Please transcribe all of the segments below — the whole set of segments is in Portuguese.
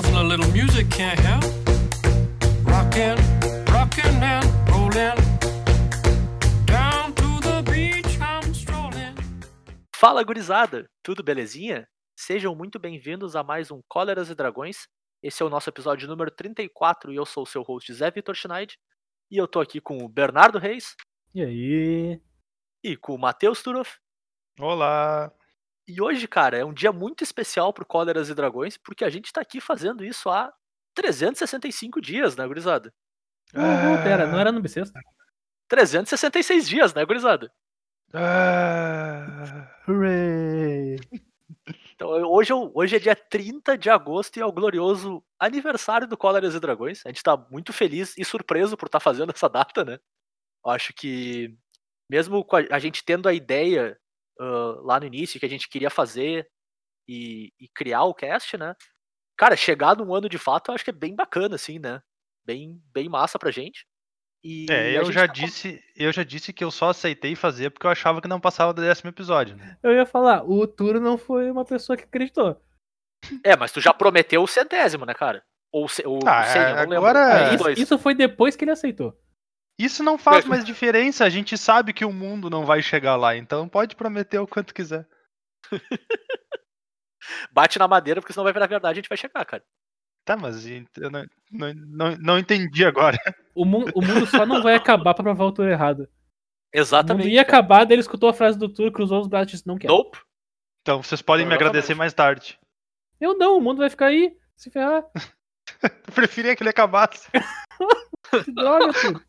Shuffle a little music, can't help. Rockin', rockin' and rollin'. Down to the beach, I'm strolling. Fala gurizada, tudo belezinha? Sejam muito bem-vindos a mais um Cóleras e Dragões. Esse é o nosso episódio número 34 e eu sou o seu host Zé Vitor Schneid. E eu tô aqui com o Bernardo Reis E aí? e com o Matheus Turoff. Olá! E hoje, cara, é um dia muito especial pro Cóleras e Dragões, porque a gente tá aqui fazendo isso há 365 dias, né, gurizada? Uh, pera, não era no bissexto? 366 dias, né, gurizada? Ah, Hooray! Então, hoje, é hoje é dia 30 de agosto e é o glorioso aniversário do Cóleras e Dragões. A gente tá muito feliz e surpreso por estar fazendo essa data, né? Eu acho que, mesmo com a, a gente tendo a ideia ah, lá no início que a gente queria fazer e, e criar o cast, né? Cara, chegar num ano de fato, eu acho que é bem bacana, assim, né? Bem, bem massa pra gente. E É, a eu gente já tá disse, eu já disse que eu só aceitei fazer porque eu achava que não passava do décimo episódio. né? Eu ia falar, o Turo não foi uma pessoa que acreditou. É, mas tu já prometeu o centésimo, né, cara? Ou ce- o Ah, 100, eu não lembro. agora- É, dos isso, isso foi depois que ele aceitou. Isso não faz mais diferença, a gente sabe que o mundo não vai chegar lá, então pode prometer o quanto quiser. Bate na madeira, porque senão vai virar verdade e a gente vai chegar, cara. Tá, mas eu não, não, não, não entendi agora. O, mu- o mundo só não vai acabar pra provar o Turo errado. O mundo Exatamente. ia cara. acabar, daí ele escutou a frase do Turo, cruzou os braços e disse, não quero. Nope. Então vocês podem me agradecer mais tarde. Eu não, o mundo vai ficar aí, se ferrar. Eu preferia que ele acabasse. Que droga, Turo.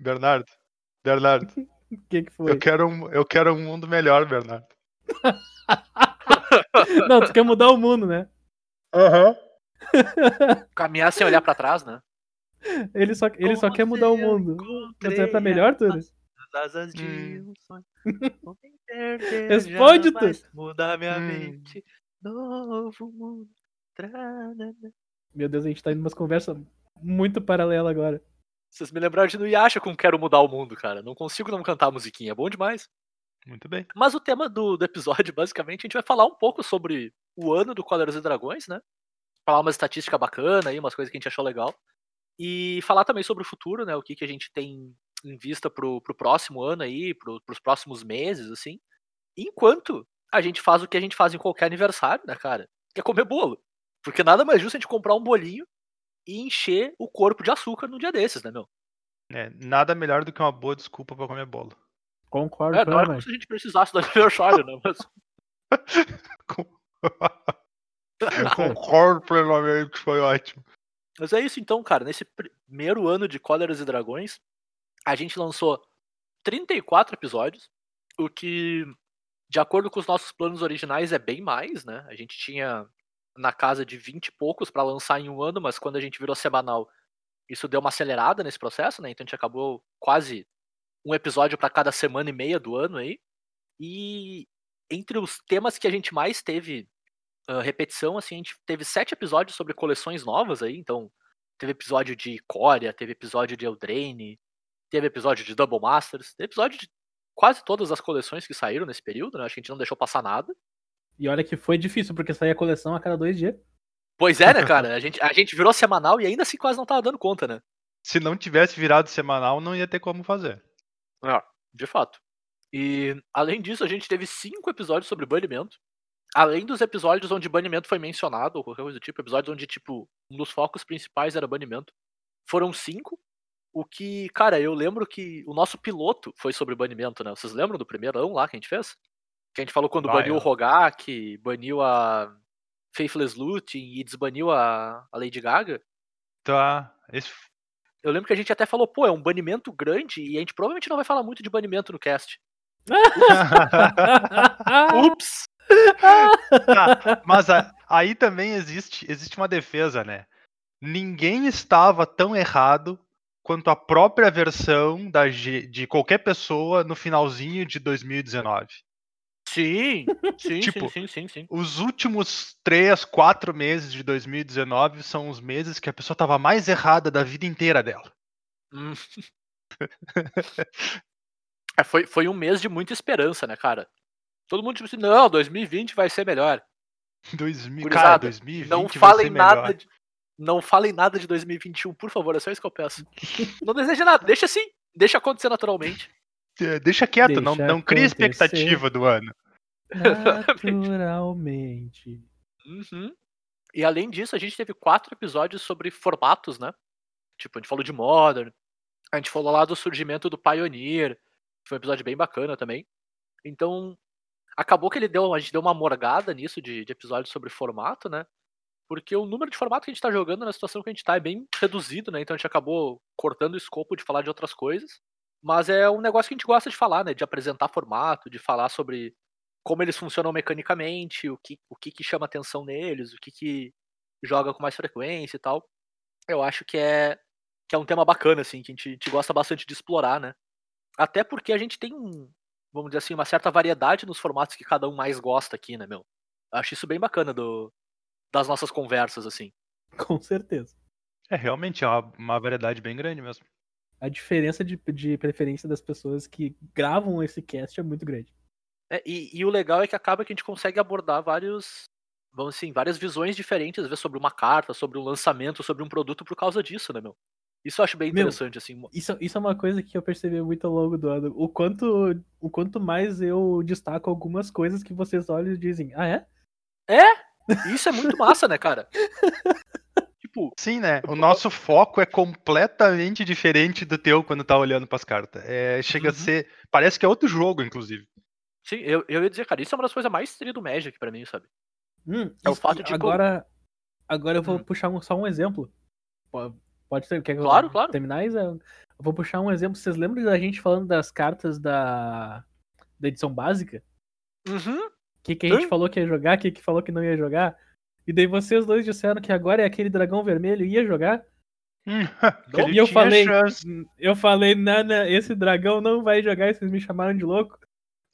Bernardo, Bernardo, O que que foi? eu quero, um, eu quero um mundo melhor, Bernardo. Não, tu quer mudar o mundo, né? Aham. Caminhar sem olhar pra trás, né? Ele só, ele só quer mudar o eu mundo. Você é pra melhor, asas de Hum. um sonho. Vou perder Responde, jamais, Mudar minha Hum. mente. Novo mundo. Meu Deus, a gente tá indo umas conversas muito paralelas agora. Vocês me lembraram de Nuyasha com Quero Mudar o Mundo, cara. Não consigo não cantar a musiquinha. É bom demais. Muito bem. Mas o tema do, do episódio, basicamente, a gente vai falar um pouco sobre o ano do Cóleras e Dragões, né? Falar umas estatísticas bacanas aí, umas coisas que a gente achou legal. E falar também sobre o futuro, né? O que, que a gente tem em vista pro, pro próximo ano aí, pro, pros próximos meses, assim. Enquanto a gente faz o que a gente faz em qualquer aniversário, né, cara? Que é comer bolo. Porque nada mais justo a gente comprar um bolinho e encher o corpo de açúcar num dia desses, né, meu? É, nada melhor do que uma boa desculpa pra comer bolo. Concordo É, não era como plenamente. se a gente precisasse do aniversário, né? Mas Concordo plenamente, foi ótimo. Mas é isso então, cara. Nesse primeiro ano de Cóleras e Dragões, a gente lançou 34 episódios, o que, de acordo com os nossos planos originais, é bem mais, né? A gente tinha na casa de 20 e poucos pra lançar em um ano, mas quando a gente virou semanal, isso deu uma acelerada nesse processo, né? Então a gente acabou quase um episódio pra cada semana e meia do ano aí. E entre os temas que a gente mais teve ah, repetição, assim, a gente teve sete episódios sobre coleções novas aí, então teve episódio de Coria, teve episódio de Eldraine, teve episódio de Double Masters, teve episódio de quase todas as coleções que saíram nesse período, né? Acho que a gente não deixou passar nada. E olha que foi difícil, porque saía a coleção a cada dois dias. Pois é, né, cara? A gente, a gente virou semanal e ainda assim quase não tava dando conta, né? Se não tivesse virado semanal, não ia ter como fazer. É, de fato. E além disso, a gente teve cinco episódios sobre banimento. Além dos episódios onde banimento foi mencionado, ou qualquer coisa do tipo, episódios onde, tipo, um dos focos principais era banimento. Foram cinco. O que, cara, eu lembro que o nosso piloto foi sobre banimento, né? Vocês lembram do primeirão lá que a gente fez? Que a gente falou quando Vai, baniu o ó. Rogak, baniu a Faithless Looting e desbaniu a, a Lady Gaga. Tá. Esse... Eu lembro que a gente até falou, pô, é um banimento grande e a gente provavelmente não vai falar muito de banimento no cast. Ups! Tá, mas a- aí também existe, existe uma defesa, né? Ninguém estava tão errado quanto a própria versão da, de qualquer pessoa no finalzinho de 2019. Sim, sim, Tipo, sim, sim, sim, sim. Os últimos três, quatro meses de 2019 são os meses que a pessoa estava mais errada da vida inteira dela. Hum. É, foi, foi um mês de muita esperança, né, cara? Todo mundo tipo assim, não, 2020 vai ser melhor. 2000, Gurizada, cara, 2020 Não vai ser falem melhor. nada de, não falem nada de 2021, por favor, é só isso que eu peço. Não deseja nada, deixa assim, deixa acontecer naturalmente. Deixa quieto, não, Deixa não cria acontecer. expectativa do ano. Naturalmente. Uhum. E além disso, a gente teve quatro episódios sobre formatos, né? Tipo, a gente falou de Modern, a gente falou lá do surgimento do Pioneer, foi um episódio bem bacana também. Então, acabou que ele deu, a gente deu uma morgada nisso de, de episódios sobre formato, né? Porque o número de formato que a gente tá jogando na situação que a gente tá é bem reduzido, né? Então a gente acabou cortando o escopo de falar de outras coisas. Mas é um negócio que a gente gosta de falar, né? De apresentar formato, de falar sobre como eles funcionam mecanicamente, o que, o que, que chama atenção neles, o que, que joga com mais frequência e tal. Eu acho que é, que é um tema bacana, assim, que a gente, a gente gosta bastante de explorar, né? Até porque a gente tem, um, vamos dizer assim, uma certa variedade nos formatos que cada um mais gosta aqui, né, meu? Eu acho isso bem bacana do, das nossas conversas, assim. Com certeza. É, realmente, é uma, uma variedade bem grande mesmo. A diferença de, de preferência das pessoas que gravam esse cast é muito grande. É, e, e o legal é que acaba que a gente consegue abordar vários, vamos assim, várias visões diferentes, às vezes sobre uma carta, sobre um lançamento, sobre um produto por causa disso, né, meu? Isso eu acho bem Meu, interessante, assim. Isso, isso é uma coisa que eu percebi muito ao longo do ano. O quanto, o quanto mais eu destaco algumas coisas que vocês olham e dizem, ah, é? E isso é muito massa, né, cara? tipo, Sim, né? O nosso foco é completamente diferente do teu quando tá olhando pras cartas. É, chega a Uhum. ser. Parece que é outro jogo, inclusive. sim, eu, eu ia dizer, cara, isso é uma das coisas mais tri do Magic pra mim, sabe? Hum, É o fato de, agora, agora eu vou Hum. puxar um- só um exemplo. Po- Pode ser? Quer que eu Claro, claro. terminar? Isa? Eu vou puxar um exemplo. Vocês lembram da gente falando das cartas da, da edição básica? Uhum. O que, que a gente Sim. falou que ia jogar, o que, que falou que não ia jogar? E daí vocês dois disseram que agora é aquele dragão vermelho e ia jogar. Ele e eu falei, chance. "Hum, eu falei, Nana, esse dragão não vai jogar e vocês me chamaram de louco.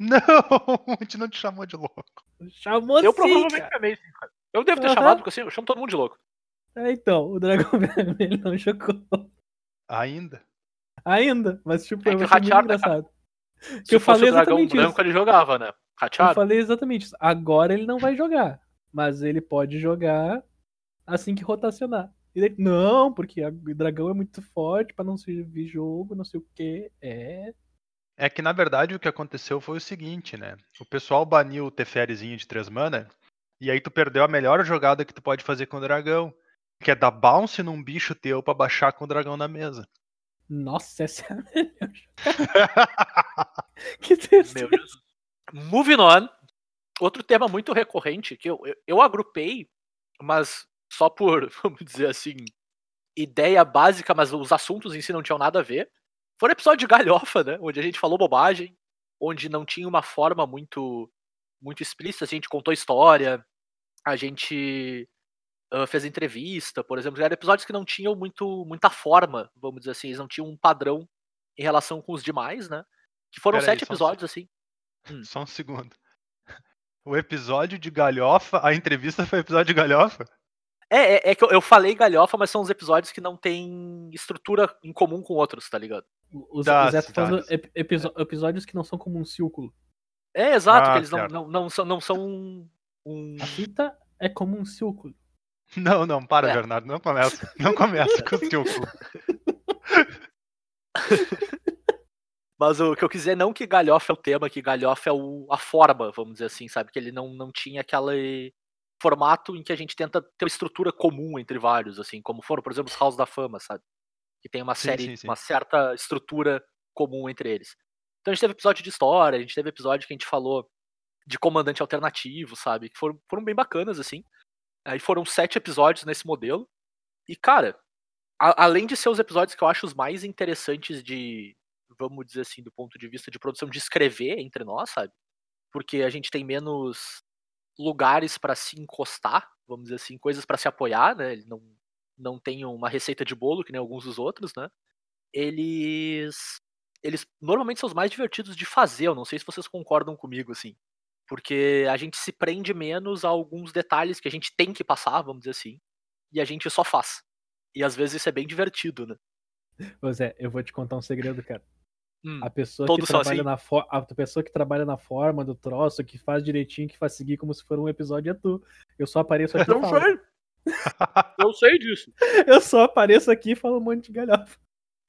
Não, a gente não te chamou de louco. Chamou Eu sim, provavelmente cara. chamei, sim, cara. Eu devo ter Aham. chamado, porque assim, eu chamo todo mundo de louco. É, então, o dragão vermelho não jogou. Ainda. Ainda, mas tipo, É eu que o achei muito né, engraçado. Se Que eu fosse falei o dragão exatamente branco, isso. ele jogava, né? Eu falei exatamente isso. Agora ele não vai jogar, mas ele pode jogar assim que rotacionar. E daí, não, porque o dragão é muito forte pra não servir jogo, não sei o que. É. É que na verdade o que aconteceu foi o seguinte, né? O pessoal baniu o Teferezinho de 3 mana, e aí tu perdeu a melhor jogada que tu pode fazer com o dragão, que é dar bounce num bicho teu pra baixar com o dragão na mesa. Nossa, essa é a melhor. que tristeza. Meu Deus. Moving on. Outro tema muito recorrente que eu, eu, eu agrupei, mas só por, vamos dizer assim, ideia básica, mas os assuntos em si não tinham nada a ver. Foi um episódio de galhofa, né? Onde a gente falou bobagem, onde não tinha uma forma muito muito explícita, assim, a gente contou história, a gente ah, fez entrevista, por exemplo. Eram episódios que não tinham muito, muita forma, vamos dizer assim, eles não tinham um padrão em relação com os demais, né? Que foram Pera aí, sete um episódios, assim. Só um segundo. O episódio de galhofa, a entrevista foi episódio de galhofa? É, é, é que eu, eu falei galhofa, mas são os episódios que não tem estrutura em comum com outros, tá ligado? Os, Tá, os Zé tá tá. falando ep- episo- episódios que não são como um círculo. É, exato, Ah, que eles não, não, não são, não são um, um- A fita é como um círculo. Não, não, para, É. Bernardo, não começa. Não começa com o cu. Mas o que eu quiser, não que galhofa é o tema, que galhofa é o, a forma, vamos dizer assim, sabe? Que ele não, não tinha aquele formato em que a gente tenta ter uma estrutura comum entre vários, assim, como foram, por exemplo, os House da Fama, sabe? Que tem uma Sim, série, sim, sim. uma certa estrutura comum entre eles. Então a gente teve episódio de história, a gente teve episódio que a gente falou de comandante alternativo, sabe? Que foram, foram bem bacanas, assim. Aí foram sete episódios nesse modelo. E, cara, a- além de ser os episódios que eu acho os mais interessantes de, vamos dizer assim, do ponto de vista de produção, de escrever entre nós, sabe? Porque a gente tem menos lugares pra se encostar, vamos dizer assim, coisas pra se apoiar, né? Ele não, não tem uma receita de bolo que nem alguns dos outros, né? Eles eles normalmente são os mais divertidos de fazer, eu não sei se vocês concordam comigo assim. Porque a gente se prende menos a alguns detalhes que a gente tem que passar, vamos dizer assim, e a gente só faz. E às vezes isso é bem divertido, né? Ô Zé, eu vou te contar um segredo, cara. Hum, A pessoa que trabalha assim? na for... a pessoa que trabalha na forma do troço, que faz direitinho, que faz seguir como se for um episódio é tu. Eu só apareço aqui e Eu falo. sei. Eu sei disso. Eu só apareço aqui e falo um monte de galhofa.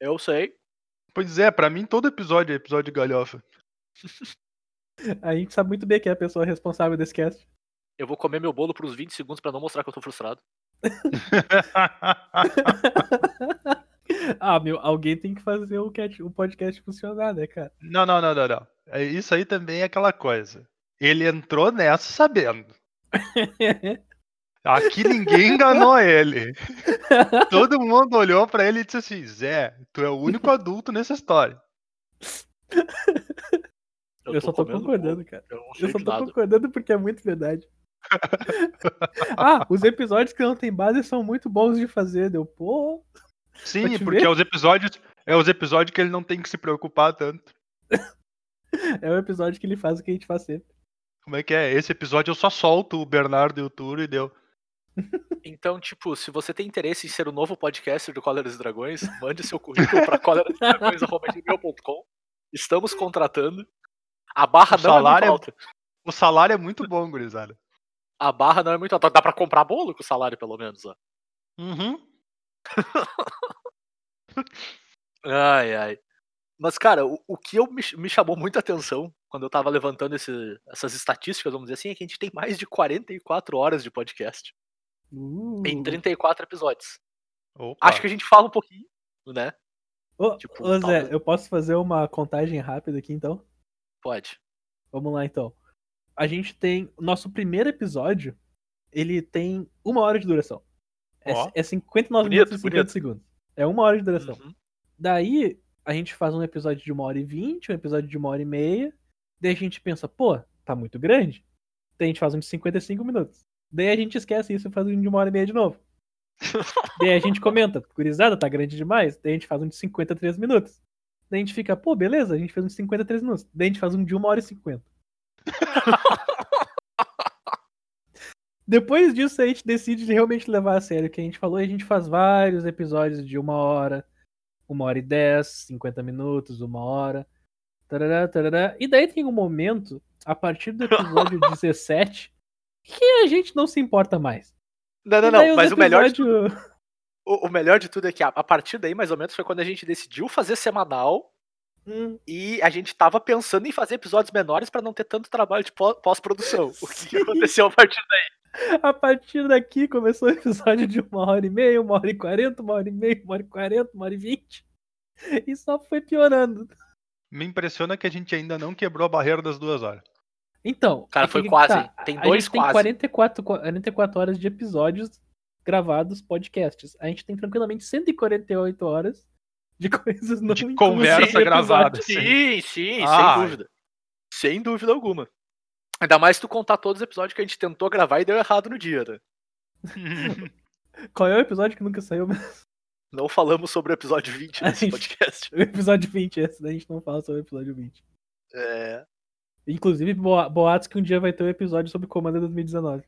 Eu sei. Pois é, pra mim todo episódio é episódio de galhofa. A gente sabe muito bem quem é a pessoa responsável desse cast. Eu vou comer meu bolo por uns 20 segundos pra não mostrar que eu tô frustrado. ah, meu, alguém tem que fazer o, cat... o podcast funcionar, né, cara? não, não, não, não, não. É, Isso aí também é aquela coisa. Ele entrou nessa sabendo. Aqui ninguém enganou ele. Todo mundo olhou pra ele e disse assim: Zé, tu é o único adulto nessa história. Eu, só tô concordando, bolo, cara. Eu Eu só tô nada. concordando porque é muito verdade. ah, os episódios que não tem base são muito bons de fazer, deu. Pô, Sim, porque ver? é os episódios. É os episódios que ele não tem que se preocupar tanto. é o episódio que ele faz o que a gente faz sempre. Como é que é? Esse episódio eu só solto o Bernardo e o Turo e deu. Então, tipo, se você tem interesse em ser o novo podcaster do Cóleras e Dragões, mande seu currículo pra colerasdragões.com. Estamos contratando. A barra O não é salário é- muito alta. O salário é muito bom, gurizada. A barra não é muito alta. Dá pra comprar bolo com o salário, pelo menos, ó. Uhum. Ai, ai. Mas, cara, o, o que eu me, me chamou muita atenção quando eu tava levantando esse- essas estatísticas, vamos dizer assim, é que a gente tem mais de 44 horas de podcast Uh. em 34 episódios. Opa. Acho que a gente fala um pouquinho, né? Ô, tipo, ô, Zé, eu posso fazer uma contagem rápida aqui então? Pode. Vamos lá então. A gente tem. Nosso primeiro episódio, ele tem uma hora de duração. É, Ó. é 59 Bonito, minutos e 50 bonito. segundos. É uma hora de duração. Uhum. Daí, a gente faz um episódio de uma hora e vinte, um episódio de uma hora e meia. Daí a gente pensa, pô, tá muito grande. Daí a gente faz um de 55 minutos. Daí a gente esquece isso e faz um de uma hora e meia de novo. Daí a gente comenta, gurizada, tá grande demais. Daí a gente faz um de 53 minutos. Daí a gente fica, pô, beleza, a gente fez um de 53 minutos. Daí a gente faz um de uma hora e 50. Depois disso, a gente decide realmente levar a sério o que a gente falou e a gente faz vários episódios de uma hora, uma hora e dez, 50 minutos, uma hora. Tarará, tarará. E daí tem um momento, a partir do episódio 17, que a gente não se importa mais. Não, não, não. Mas o melhor, de, episódio- o, o melhor de tudo é que a, a partir daí, mais ou menos, foi quando a gente decidiu fazer semanal Hum, e a gente tava pensando em fazer episódios menores pra não ter tanto trabalho de pó- pós-produção. O que aconteceu a partir daí? A partir daqui começou o episódio de uma hora e meia, uma hora e quarenta, uma hora e meia, uma hora e quarenta, uma hora e vinte. E só foi piorando. Me impressiona que a gente ainda não quebrou a barreira das duas horas. Então. Cara, é foi que quase, tá? Tem a dois gente tem quase. 44, 44 horas de episódios gravados, podcasts. A gente tem tranquilamente 148 horas de coisas não De conversa gravada. Sim, sim, Ah. sem dúvida. Sem dúvida alguma. Ainda mais se tu contar todos os episódios que a gente tentou gravar e deu errado no dia, né? Qual é o episódio que nunca saiu? Não falamos sobre o episódio 20 A desse gente- podcast. O episódio 20, esse daí a gente não fala sobre o episódio 20. É. Inclusive, boa- boatos que um dia vai ter um episódio sobre Comando 2019.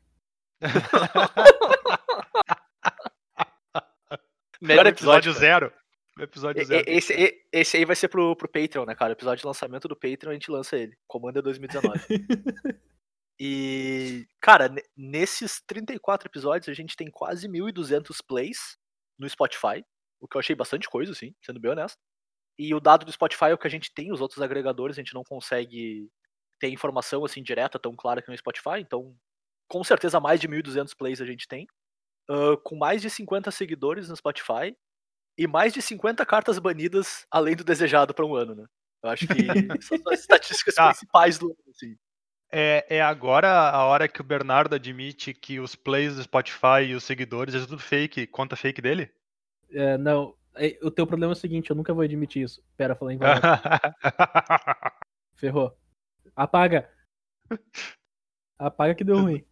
Melhor episódio. episódio zero. Episódio zero. Esse, esse aí vai ser pro, pro Patreon, né, cara? O episódio de lançamento do Patreon a gente lança ele. Comanda 2019. e, cara, ne- nesses 34 episódios a gente tem quase 1.200 plays no Spotify. O que eu achei bastante coisa, assim, sendo bem honesto. E o dado do Spotify é o que a gente tem, os outros agregadores a gente não consegue ter informação assim direta tão clara que no Spotify, então com certeza mais de 1.200 plays a gente tem. Ah, com mais de 50 seguidores no Spotify e mais de 50 cartas banidas além do desejado para um ano, né? Eu acho que são as estatísticas Tá. principais do ano, assim. É, é agora a hora que o Bernardo admite que os plays do Spotify e os seguidores é tudo fake, conta fake dele? É, não, é, o teu problema é o seguinte, eu nunca vou admitir isso. Pera, falei em. Ferrou. Apaga. Apaga que deu ruim.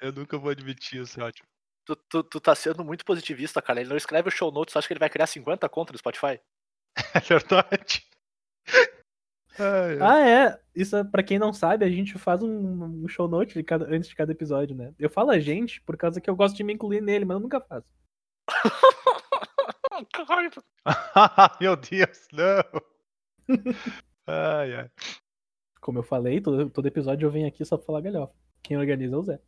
Eu nunca vou admitir isso, é ótimo. Tu, tu, tu tá sendo muito positivista, cara. Ele não escreve o show notes, acha que ele vai criar 50 contas no Spotify? É verdade. Ai. Ah, é. Isso, é- pra quem não sabe, a gente faz um, um show note de cada- antes de cada episódio, né? Eu falo a gente por causa que eu gosto de me incluir nele, mas eu nunca faço. Meu Deus, não. Ai, ai. Como eu falei, todo, todo episódio eu venho aqui só pra falar galhofa. Quem organiza é o Zé.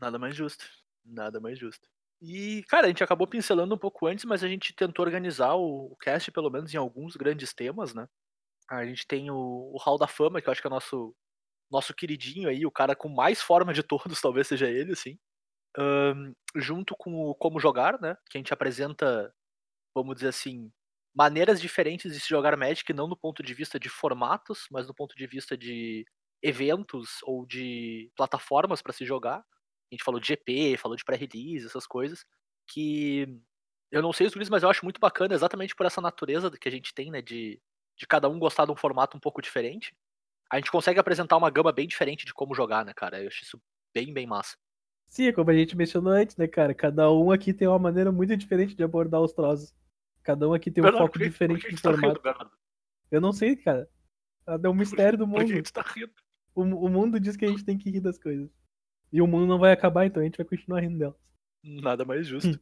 Nada mais justo. Nada mais justo. E, cara, a gente acabou pincelando um pouco antes, mas a gente tentou organizar o, cast, pelo menos, em alguns grandes temas, né? A gente tem o, o Hall da Fama, que eu acho que é o nosso, nosso queridinho aí, o cara com mais forma de todos, talvez seja ele, assim. Ahn, junto com o Como Jogar, né? Que a gente apresenta, vamos dizer assim, maneiras diferentes de se jogar Magic, não do ponto de vista de formatos, mas do ponto de vista de eventos ou de plataformas para se jogar. A gente falou de GP, falou de pré-release, essas coisas, que eu não sei os guris, mas eu acho muito bacana exatamente por essa natureza que a gente tem, né, de, de cada um gostar de um formato um pouco diferente. A gente consegue apresentar uma gama bem diferente de como jogar, né, cara? Eu acho isso bem, bem massa. Sim, é como a gente mencionou antes, né, cara? Cada um aqui tem uma maneira muito diferente de abordar os troços. Cada um aqui tem um Bernardo, foco que- diferente de tá rindo, formato. Bernardo? Eu não sei, cara. É um mistério do mundo. tá rindo? O, o mundo diz que a gente tem que rir das coisas. E o mundo não vai acabar, então a gente vai continuar rindo delas. Nada mais justo.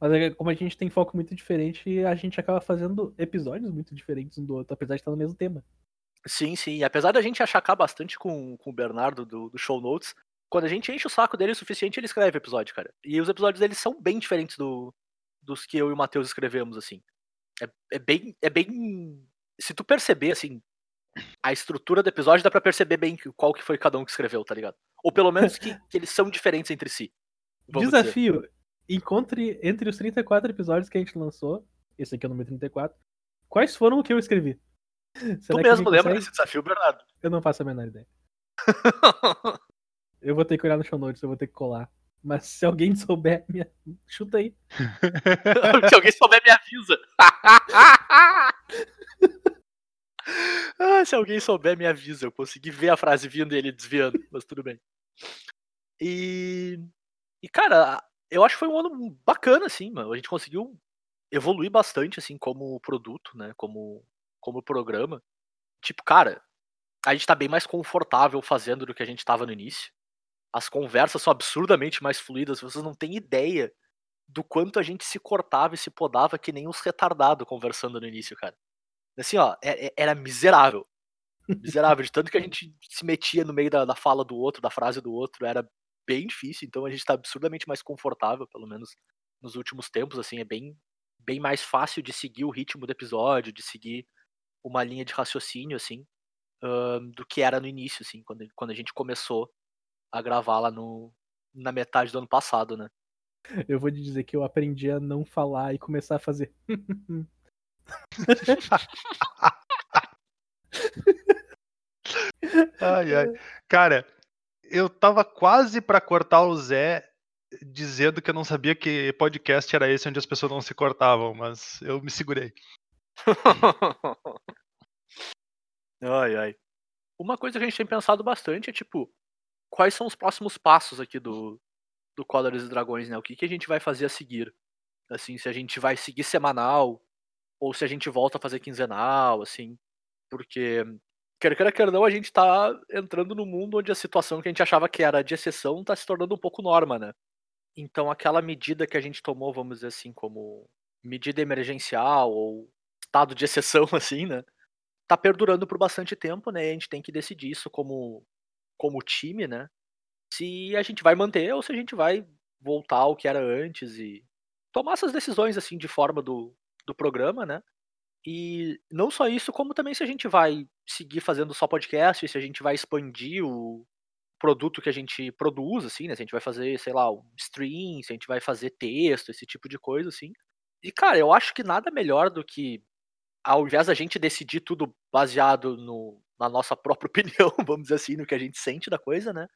Mas é, como a gente tem foco muito diferente, a gente acaba fazendo episódios muito diferentes um do outro, apesar de estar no mesmo tema. Sim, sim. E apesar da gente achacar bastante com, com o Bernardo do, do Show Notes, quando a gente enche o saco dele o suficiente, ele escreve episódio, cara. E os episódios dele são bem diferentes do, dos que eu e o Matheus escrevemos, assim. É, é bem. É bem. Se tu perceber, assim, a estrutura do episódio, dá pra perceber bem qual que foi cada um que escreveu, tá ligado? Ou pelo menos que, que eles são diferentes entre si. vamos dizer. Desafio: encontre entre os 34 episódios que a gente lançou, esse aqui é o número 34, quais foram o que eu escrevi? Tu Será que mesmo lembra desse desafio, Bernardo? Eu não faço a menor ideia. Eu vou ter que olhar no show notes, eu vou ter que colar. Mas se alguém souber, me... chuta aí. Se alguém souber, me avisa. Ah, se alguém souber, me avisa. Eu consegui ver a frase vindo e ele desviando, mas tudo bem. E. E, cara, eu acho que foi um ano bacana, assim, mano. A gente conseguiu evoluir bastante, assim, como produto, né? Como, como programa. Tipo, cara, a gente tá bem mais confortável fazendo do que a gente tava no início. As conversas são absurdamente mais fluídas, vocês não têm ideia do quanto a gente se cortava e se podava que nem uns retardados conversando no início, cara. Assim, ó, é- é- era miserável. Miserável, de tanto que a gente se metia no meio da, da fala do outro, da frase do outro, era bem difícil, então a gente tá absurdamente mais confortável, pelo menos nos últimos tempos, assim, é bem, bem mais fácil de seguir o ritmo do episódio, de seguir uma linha de raciocínio, assim, do que era no início, assim, quando, quando a gente começou a gravar lá no, na metade do ano passado, né? Eu vou te dizer que eu aprendi a não falar e começar a fazer. Ai, ai. Cara, eu tava quase pra cortar o Zé dizendo que eu não sabia que podcast era esse onde as pessoas não se cortavam, mas eu me segurei. ai, ai. Uma coisa que a gente tem pensado bastante é, tipo, quais são os próximos passos aqui do, do Cóleras e Dragões, né? O que, que a gente vai fazer a seguir? Assim, se a gente vai seguir semanal, ou se a gente volta a fazer quinzenal, assim. Porque, quer queira, quer não, a gente tá entrando num mundo onde a situação que a gente achava que era de exceção tá se tornando um pouco norma, né? Então, aquela medida que a gente tomou, vamos dizer assim, como medida emergencial ou estado de exceção, assim, né? Tá perdurando por bastante tempo, né? E a gente tem que decidir isso como, como time, né? Se a gente vai manter ou se a gente vai voltar ao que era antes e tomar essas decisões, assim, de forma do, do programa, né? E não só isso, como também se a gente vai seguir fazendo só podcast, se a gente vai expandir o produto que a gente produz, assim, né? Se a gente vai fazer, sei lá, um stream, se a gente vai fazer texto, esse tipo de coisa, assim. E, cara, eu acho que nada melhor do que, ao invés da gente decidir tudo baseado no, na nossa própria opinião, vamos dizer assim, no que a gente sente da coisa, né?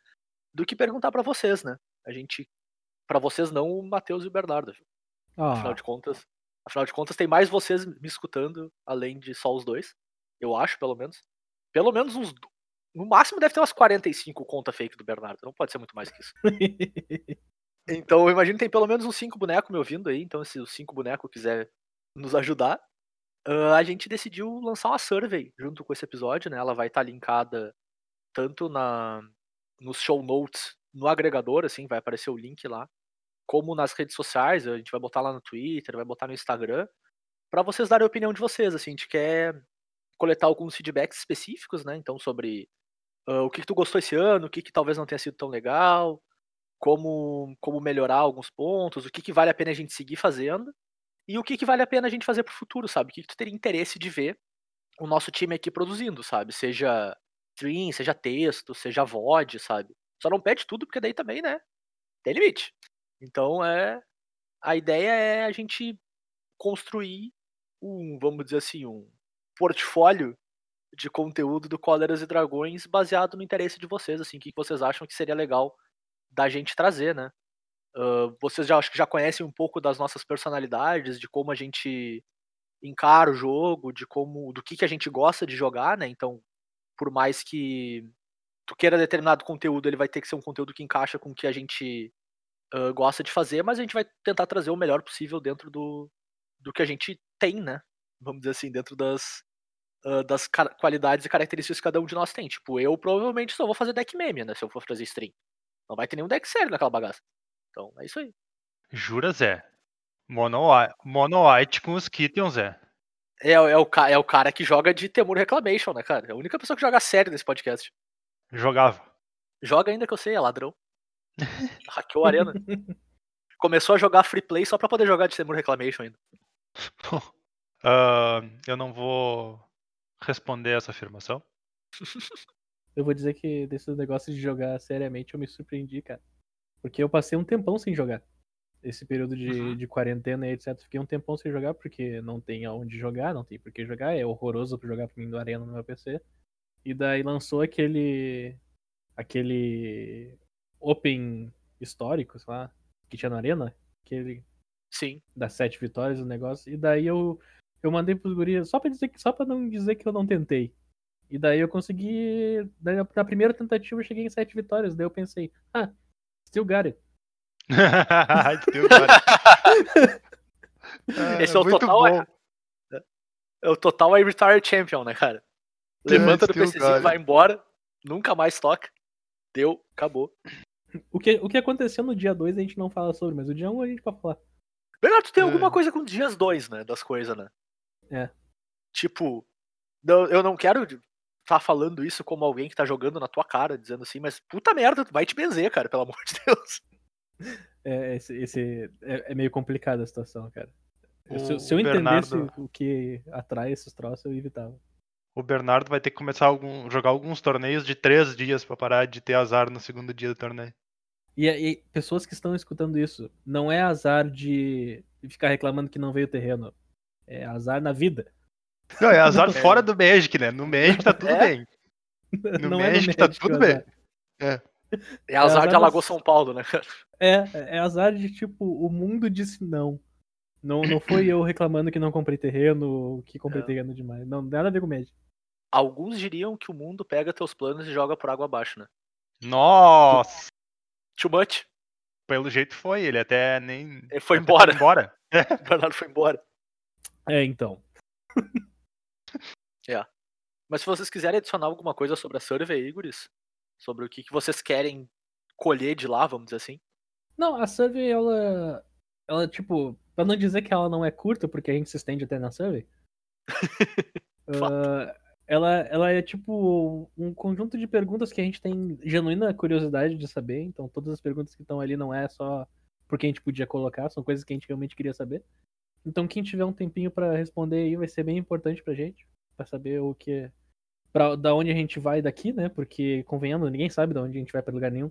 Do que perguntar pra vocês, né? A gente. Pra vocês não o Matheus e o Bernardo. Afinal Ah, de contas. Afinal de contas, tem mais vocês me escutando, além de só os dois. Eu acho, pelo menos. Pelo menos uns. No máximo deve ter umas 45 conta fake do Bernardo. Não pode ser muito mais que isso. Então eu imagino que tem pelo menos uns 5 bonecos me ouvindo aí. Então, se os 5 bonecos quiser nos ajudar, ah, a gente decidiu lançar uma survey junto com esse episódio, né? Ela vai estar linkada tanto na nos show notes no agregador, assim, vai aparecer o link lá, como nas redes sociais, a gente vai botar lá no Twitter, vai botar no Instagram, pra vocês darem a opinião de vocês, assim, a gente quer coletar alguns feedbacks específicos, né? Então, sobre ah, o que, que tu gostou esse ano, o que, que talvez não tenha sido tão legal, como, como melhorar alguns pontos, o que, que vale a pena a gente seguir fazendo e o que, que vale a pena a gente fazer pro futuro, sabe? O que, que tu teria interesse de ver o nosso time aqui produzindo, sabe? Seja stream, seja texto, seja VOD, sabe? Só não pede tudo, porque daí também, né? Tem limite. Então é. A ideia é a gente construir um, vamos dizer assim, um portfólio de conteúdo do Cóleras e Dragões baseado no interesse de vocês, assim, o que vocês acham que seria legal da gente trazer, né? Uh, vocês já acho que já conhecem um pouco das nossas personalidades, de como a gente encara o jogo, de como, do que, que a gente gosta de jogar, né? Então, por mais que tu queira determinado conteúdo, ele vai ter que ser um conteúdo que encaixa com o que a gente uh, gosta de fazer, mas a gente vai tentar trazer o melhor possível dentro do, do que a gente tem, né? Vamos dizer assim, dentro das, uh, das qualidades e características que cada um de nós tem. Tipo, eu provavelmente só vou fazer deck meme, né? Se eu for fazer stream. Não vai ter nenhum deck sério naquela bagaça. Então, é isso aí. Jura, Zé? Mono, Mono White com os Kittens, Zé. É, é, o, é o cara que joga de Temur Reclamation, né, cara? É a única pessoa que joga sério nesse podcast. Jogava. Joga ainda que eu sei, é ladrão. Hackeou a arena. Começou a jogar free play só pra poder jogar de Temur Reclamation ainda. uh, eu não vou responder essa afirmação. Eu vou dizer que desses negócios de jogar seriamente eu me surpreendi, cara. Porque eu passei um tempão sem jogar esse período de, uhum. de quarentena e etc. Fiquei um tempão sem jogar porque não tem aonde jogar, não tem por que jogar, é horroroso pra jogar pra mim do Arena no meu PC. E daí lançou aquele. aquele. Open histórico, sei lá, que tinha na Arena, aquele. Sim. Das sete vitórias do negócio. E daí eu. Eu mandei pros gurias só pra, dizer que, só pra não dizer que eu não tentei. E daí eu consegui. Daí, na primeira tentativa eu cheguei em sete vitórias. Daí eu pensei, ah, still got it. Esse é o total. É, é, o total I Retire Champion, né, cara? Levanta do PCzinho, vai embora, nunca mais toca. Deu, acabou. O que, o que aconteceu no dia 2 a gente não fala sobre, mas o dia 1 um a gente pode falar. Bernardo, tu tem é. alguma coisa com dias 2, né? Das coisas, né? É. Tipo, eu não quero tá falando isso como alguém que tá jogando na tua cara, dizendo assim, mas puta merda, tu vai te benzer, cara, pelo amor de Deus. É, esse, esse é, é, meio complicada a situação, cara. Se, se, eu entendesse Bernardo... o que atrai esses troços, eu evitava. O Bernardo vai ter que começar a jogar alguns torneios de três dias para parar de ter azar no segundo dia do torneio. E, e, pessoas que estão escutando isso, não é azar de ficar reclamando que não veio terreno. É azar na vida. Não, é azar é. fora do Magic, né? No Magic tá tudo é? bem. No não Magic, é no Magic tá tudo bem. É. É azar, é azar de Alagoas São Paulo, né, cara? É, é azar de tipo, o mundo disse não. Não, não foi eu reclamando que não comprei terreno, que comprei é. terreno demais. Não, nada a ver com Magic. Alguns diriam que o mundo pega teus planos e joga por água abaixo, né? Nossa! Too much? Pelo jeito foi, ele até nem. Ele foi embora. Foi embora. o Bernardo foi embora. É, então. é. Mas se vocês quiserem adicionar alguma coisa sobre a Survey, Igoris, sobre o que, que vocês querem colher de lá, vamos dizer assim. Não, a survey, ela. Ela, tipo, pra não dizer que ela não é curta, porque a gente se estende até na survey. uh, ela, ela é tipo um conjunto de perguntas que a gente tem genuína curiosidade de saber. Então, todas as perguntas que estão ali não é só porque a gente podia colocar, são coisas que a gente realmente queria saber. Então, quem tiver um tempinho para responder aí vai ser bem importante pra gente, para saber o que pra, da onde a gente vai daqui, né? Porque, convenhamos, ninguém sabe da onde a gente vai para lugar nenhum.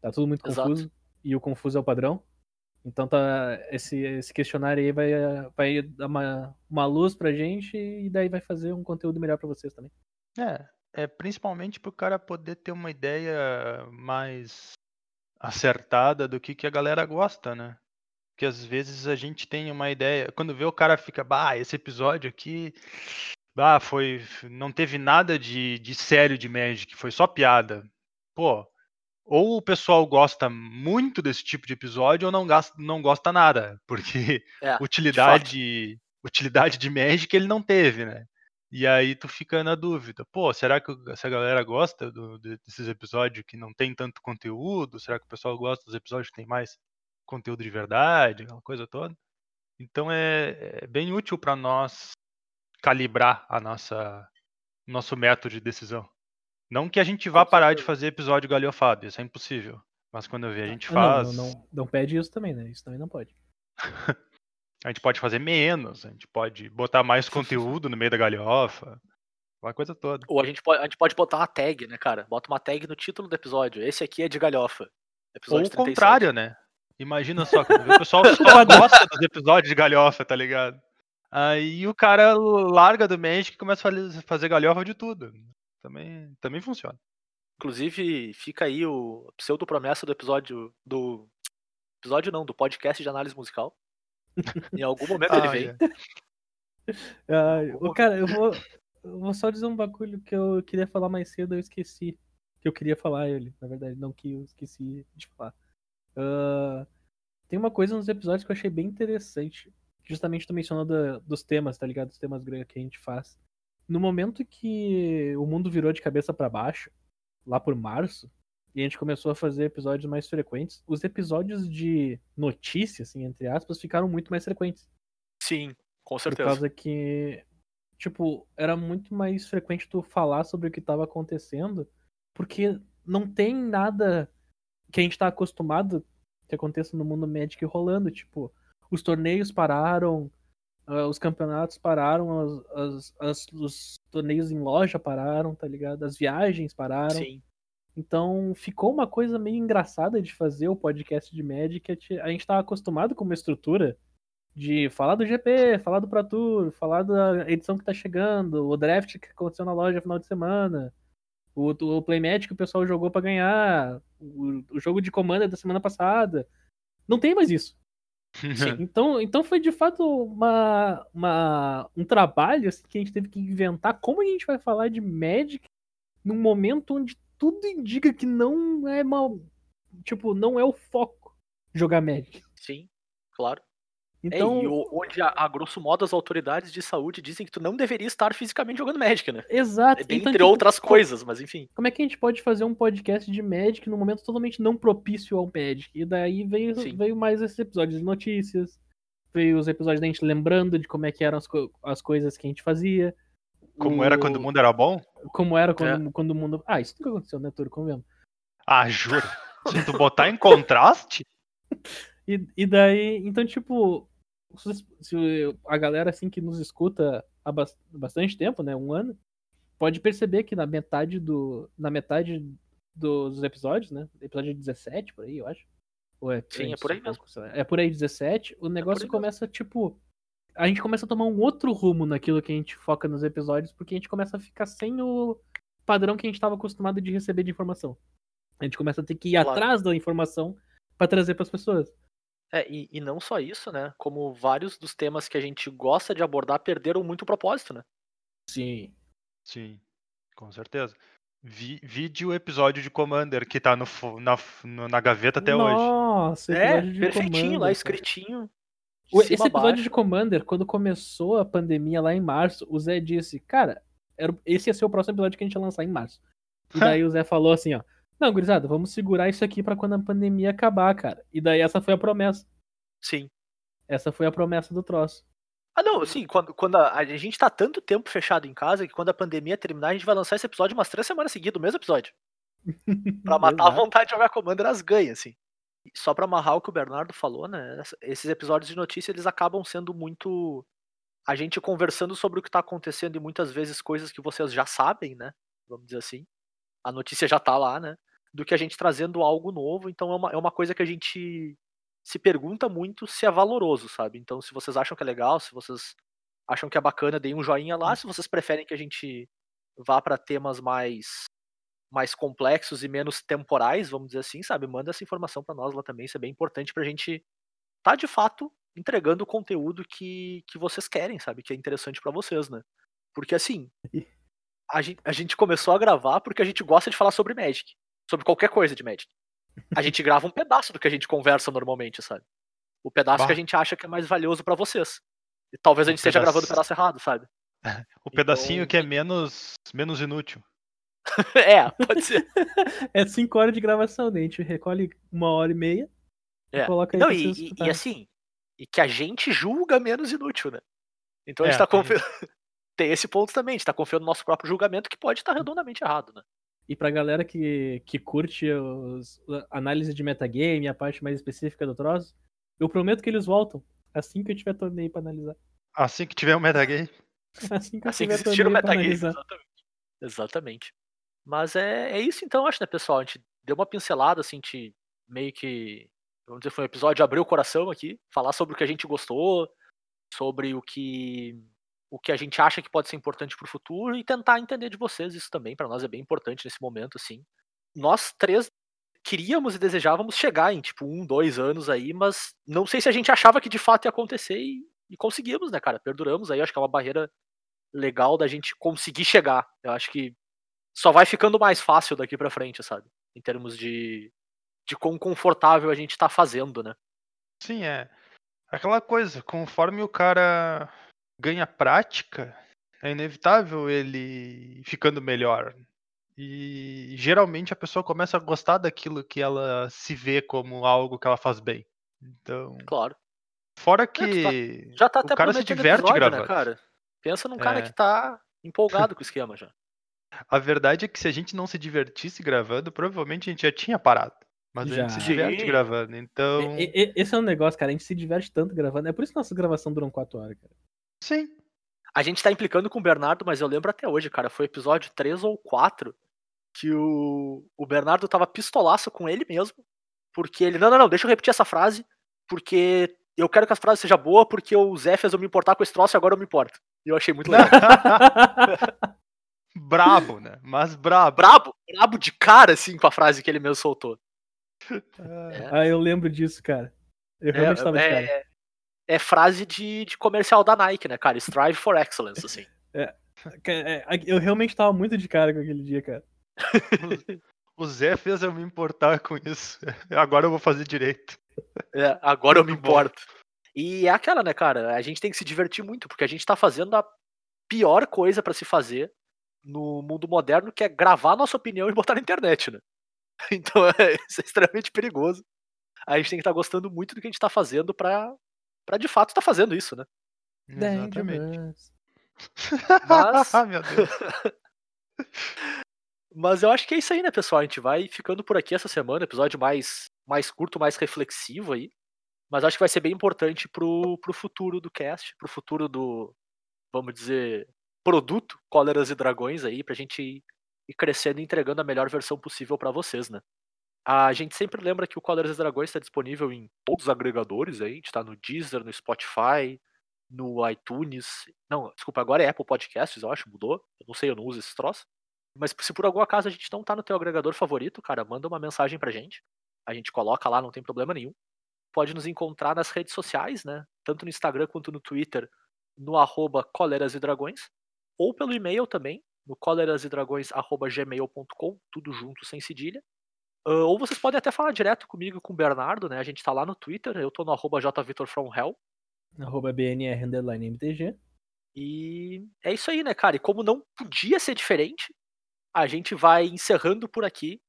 Tá tudo muito Exato. confuso. E o confuso é o padrão. Então tá, esse, esse questionário aí vai, vai dar uma, uma luz pra gente e daí vai fazer um conteúdo melhor para vocês também. É, é principalmente pro cara poder ter uma ideia mais acertada do que, que a galera gosta, né? Porque às vezes a gente tem uma ideia, quando vê o cara fica, bah, esse episódio aqui ah, foi. Não teve nada de, de sério de Magic, foi só piada. Pô, ou o pessoal gosta muito desse tipo de episódio ou não, gasta, não gosta nada, porque é, utilidade, de utilidade de Magic ele não teve, né? E aí tu fica na dúvida, pô, será que essa galera gosta do, desses episódios que não tem tanto conteúdo? Será que o pessoal gosta dos episódios que tem mais conteúdo de verdade, aquela coisa toda? Então é, é bem útil para nós calibrar a nossa nosso método de decisão. Não que a gente vá parar de fazer episódio galhofado, isso é impossível. Mas quando eu ver, a gente Ah, não, faz. Não, não, não pede isso também, né? Isso também não pode. A gente pode fazer menos, a gente pode botar mais conteúdo no meio da galhofa. Uma coisa toda. Ou a gente, pode, a gente pode botar uma tag, né, cara? Bota uma tag no título do episódio. Esse aqui é de galhofa. Ou Episódio o 37. contrário, né? Imagina só, o pessoal só gosta dos episódios de galhofa, tá ligado? Aí o cara larga do Magic e começa a fazer galhofa de tudo. Também, também funciona. Inclusive, fica aí o pseudo promessa do episódio do episódio não, do podcast de análise musical. em algum momento ele Ah, vem. é. Ô, cara, eu vou, eu vou só dizer um bagulho que eu queria falar mais cedo, eu esqueci. Que eu queria falar ele, na verdade, não que eu esqueci de falar. Ah, tem uma coisa nos episódios que eu achei bem interessante. Justamente tu mencionou da- dos temas, tá ligado? Os temas grandes que a gente faz. No momento que o mundo virou de cabeça pra baixo, lá por março, e a gente começou a fazer episódios mais frequentes, os episódios de notícia, assim, entre aspas, ficaram muito mais frequentes. Sim, com Por certeza. causa que, tipo, era muito mais frequente tu falar sobre o que tava acontecendo, porque não tem nada que a gente tá acostumado que aconteça no mundo Magic rolando. Tipo, os torneios pararam, ah, os campeonatos pararam, as, as- as- os torneios em loja pararam, tá ligado? As viagens pararam. Sim. Então ficou uma coisa meio engraçada de fazer o podcast de Magic. a gente- A gente tava acostumado com uma estrutura de falar do GP, falar do Pro Tour, falar da edição que tá chegando, o draft que aconteceu na loja no final de semana, o, o Playmatch que o pessoal jogou pra ganhar, o, o jogo de Commander da semana passada. Não tem mais isso. Então, então foi de fato uma, uma, um trabalho assim, que a gente teve que inventar como a gente vai falar de Magic num momento onde tudo indica que não é mal. Tipo, não é o foco jogar Magic. Sim, claro. Então, É, e o- onde, a, a grosso modo, as autoridades de saúde dizem que tu não deveria estar fisicamente jogando Magic, né? exato. Dentre então, tipo, outras co- coisas, mas enfim. Como é que a gente pode fazer um podcast de Magic num momento totalmente não propício ao Magic? E daí veio, Sim. veio mais esses episódios de notícias, veio os episódios da gente lembrando de como é que eram as, co- as coisas que a gente fazia. Como era quando o mundo era bom? Como era É. quando, quando o mundo. Ah, isso nunca aconteceu, né, Turo? Convenhamos. Ah, juro. Se tu botar em contraste, E, e daí, então, tipo, se, a galera assim que nos escuta há bas- bastante tempo, né, um ano, pode perceber que na metade do na metade dos episódios, né, episódio 17 por aí, eu acho. Ou é, Sim, é por aí mesmo. sei lá, É por aí 17, o negócio mesmo. começa tipo a gente começa a tomar um outro rumo naquilo que a gente foca nos episódios, porque a gente começa a ficar sem o padrão que a gente estava acostumado de receber de informação. A gente começa a ter que ir Claro. atrás da informação para trazer para as pessoas. É, e, e não só isso, né? Como vários dos temas que a gente gosta de abordar perderam muito o propósito, né? Sim. sim, com certeza. Vi, vide o episódio de Commander que tá no, na, no- na gaveta até hoje. Nossa, É, episódio de perfeitinho Commander, lá, escritinho. Esse episódio baixo. de Commander, quando começou a pandemia lá em março, o Zé disse, cara, era, esse ia ser o próximo episódio que a gente ia lançar em março. E daí o Zé falou assim, ó, não, gurizada, vamos segurar isso aqui pra quando a pandemia acabar, cara. E daí essa foi a promessa. Sim. Essa foi a promessa do troço. Ah, não, assim, quando, quando a, a gente tá tanto tempo fechado em casa que quando a pandemia terminar, a gente vai lançar esse episódio umas três semanas seguidas, o mesmo episódio. Pra matar a vontade de jogar Commander as ganha, assim. E Só pra amarrar o que o Bernardo falou, né? Esses episódios de notícia, eles acabam sendo muito. A gente conversando sobre o que tá acontecendo e muitas vezes coisas que vocês já sabem, né? Vamos dizer assim. A notícia já tá lá, né? Do que a gente trazendo algo novo. Então é uma, é uma coisa que a gente se pergunta muito se é valoroso, sabe? Então, se vocês acham que é legal, se vocês acham que é bacana, deem um joinha lá. Se vocês preferem que a gente vá pra temas mais mais complexos e menos temporais, vamos dizer assim, sabe? Manda essa informação pra nós lá também, isso é bem importante pra gente tá de fato entregando o conteúdo que, que vocês querem, sabe? Que é interessante pra vocês, né? Porque assim, a gente, a gente começou a gravar porque a gente gosta de falar sobre Magic, sobre qualquer coisa de Magic. A gente grava um pedaço do que a gente conversa normalmente, sabe? O pedaço que a Bah. gente acha que é mais valioso pra vocês. E talvez a Um gente esteja pedaço. gravando o pedaço errado, sabe? O pedacinho Então- que é menos, menos inútil. é, pode ser. É cinco horas de gravação, né? A gente recolhe uma hora e meia e É. coloca aí Não, e, e- e assim, e que a gente julga menos inútil, né? Então a gente É, tá tem confi- tem esse ponto também, a gente tá confiando no nosso próprio julgamento que pode estar redondamente errado, né? E pra galera que, que curte os, a análise de metagame, a parte mais específica do troço, eu prometo que eles voltam assim que eu tiver torneio pra analisar. Assim que tiver um metagame. Assim que eu Assim que existir o metagame. Exatamente. Exatamente. Mas é, é isso então, acho, né, pessoal? A gente deu uma pincelada, assim, a gente meio que. Vamos dizer, foi um episódio de abrir o coração aqui, falar sobre o que a gente gostou, sobre o que. O que a gente acha que pode ser importante pro futuro e tentar entender de vocês isso também. Pra nós é bem importante nesse momento, assim. Nós três queríamos e desejávamos chegar em, tipo, um, dois anos aí, mas não sei se a gente achava que de fato ia acontecer e, e conseguimos, né, cara? Perduramos aí, acho que é uma barreira legal da gente conseguir chegar. Eu acho que só vai ficando mais fácil daqui pra frente, sabe? Em termos de, de quão confortável a gente tá fazendo, né? Sim, é. Aquela coisa, conforme o cara ganha prática, é inevitável ele ficando melhor. E geralmente a pessoa começa a gostar daquilo que ela se vê como algo que ela faz bem. Então, Claro. fora tá- que Já tá o até cara se diverte episódio, gravando. né, cara? Pensa num cara É. que tá empolgado com o esquema já. A verdade é que se a gente não se divertisse gravando, provavelmente a gente já tinha parado. Mas a gente se Já. diverte Sim. gravando. Então, E- e- Esse é um negócio, cara. A gente se diverte tanto gravando. É por isso que nossa gravação duram 4 horas, cara. Sim. A gente tá implicando com o Bernardo, mas eu lembro até hoje, cara. Foi episódio 3 ou 4 que o, o Bernardo tava pistolaço com ele mesmo. Porque ele. Não, não, não, deixa eu repetir essa frase. Porque eu quero que as frases sejam boas, porque o Zé fez eu me importar com esse troço e agora eu me importo. E eu achei muito legal. brabo, né? Mas brabo. brabo, brabo de cara, assim, com a frase que ele mesmo soltou. É. ah, eu lembro disso, cara. Eu realmente tava de cara. É, é frase de, de comercial da Nike, né, cara? Strive for excellence, assim. Ca- é, Eu realmente tava muito de cara com aquele dia, cara. O Zé fez eu me importar com isso. Agora eu vou fazer direito. É, agora eu me importo. E é aquela, né, cara? A gente tem que se divertir muito, porque a gente tá fazendo a pior coisa pra se fazer no mundo moderno, que é gravar nossa opinião e botar na internet, né? Então é, isso é extremamente perigoso. A gente tem que estar gostando muito do que a gente tá fazendo pra, pra de fato estar fazendo isso, né? Exatamente. Mas- Meu Deus. Mas eu acho que é isso aí, né, pessoal? A gente vai ficando por aqui essa semana, episódio mais, mais curto, mais reflexivo aí. Mas acho que vai ser bem importante pro, pro futuro do cast, pro futuro do, vamos dizer, produto Cóleras e Dragões aí, pra gente ir, ir crescendo e entregando a melhor versão possível pra vocês, né? A gente sempre lembra que o Cóleras e Dragões está disponível em todos os agregadores a gente tá no Deezer, no Spotify, no iTunes. Não, desculpa, agora é Apple Podcasts, eu acho, mudou. Eu não sei, eu não uso esse troço. Mas se por algum acaso a gente não tá no teu agregador favorito, cara, manda uma mensagem pra gente. A gente coloca lá, não tem problema nenhum. Pode nos encontrar nas redes sociais, né? Tanto no Instagram quanto no Twitter, no arroba Coleras e Dragões. Ou pelo e-mail também, no colerasedragões.gmail.com, tudo junto, sem cedilha. Ah, ou vocês podem até falar direto comigo e com o Bernardo, né? A gente tá lá no Twitter, eu tô no arroba jvitorfromhell. Arroba BNR underline MTG. E é isso aí, né, cara? E como não podia ser diferente, a gente vai encerrando por aqui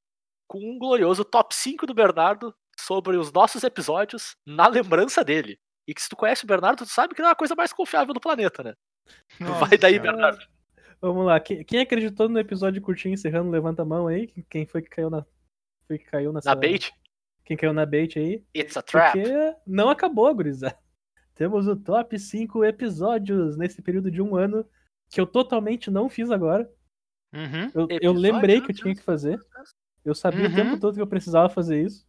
com um glorioso top 5 do Bernardo sobre os nossos episódios na lembrança dele. E que se tu conhece o Bernardo, tu sabe que não é a coisa mais confiável do planeta, né? vai daí, Senhora. Bernardo. Vamos lá. Quem, quem acreditou no episódio curtinho encerrando, levanta a mão aí. Quem foi que caiu na. Foi que caiu nessa. Na bait, Quem caiu na bait aí? it's a trap. Porque não acabou, gurizada. Temos o top 5 episódios nesse período de um ano que eu totalmente não fiz agora. Uhum, Eu, eu lembrei que eu tinha que fazer. Eu sabia o Uhum. tempo todo que eu precisava fazer isso.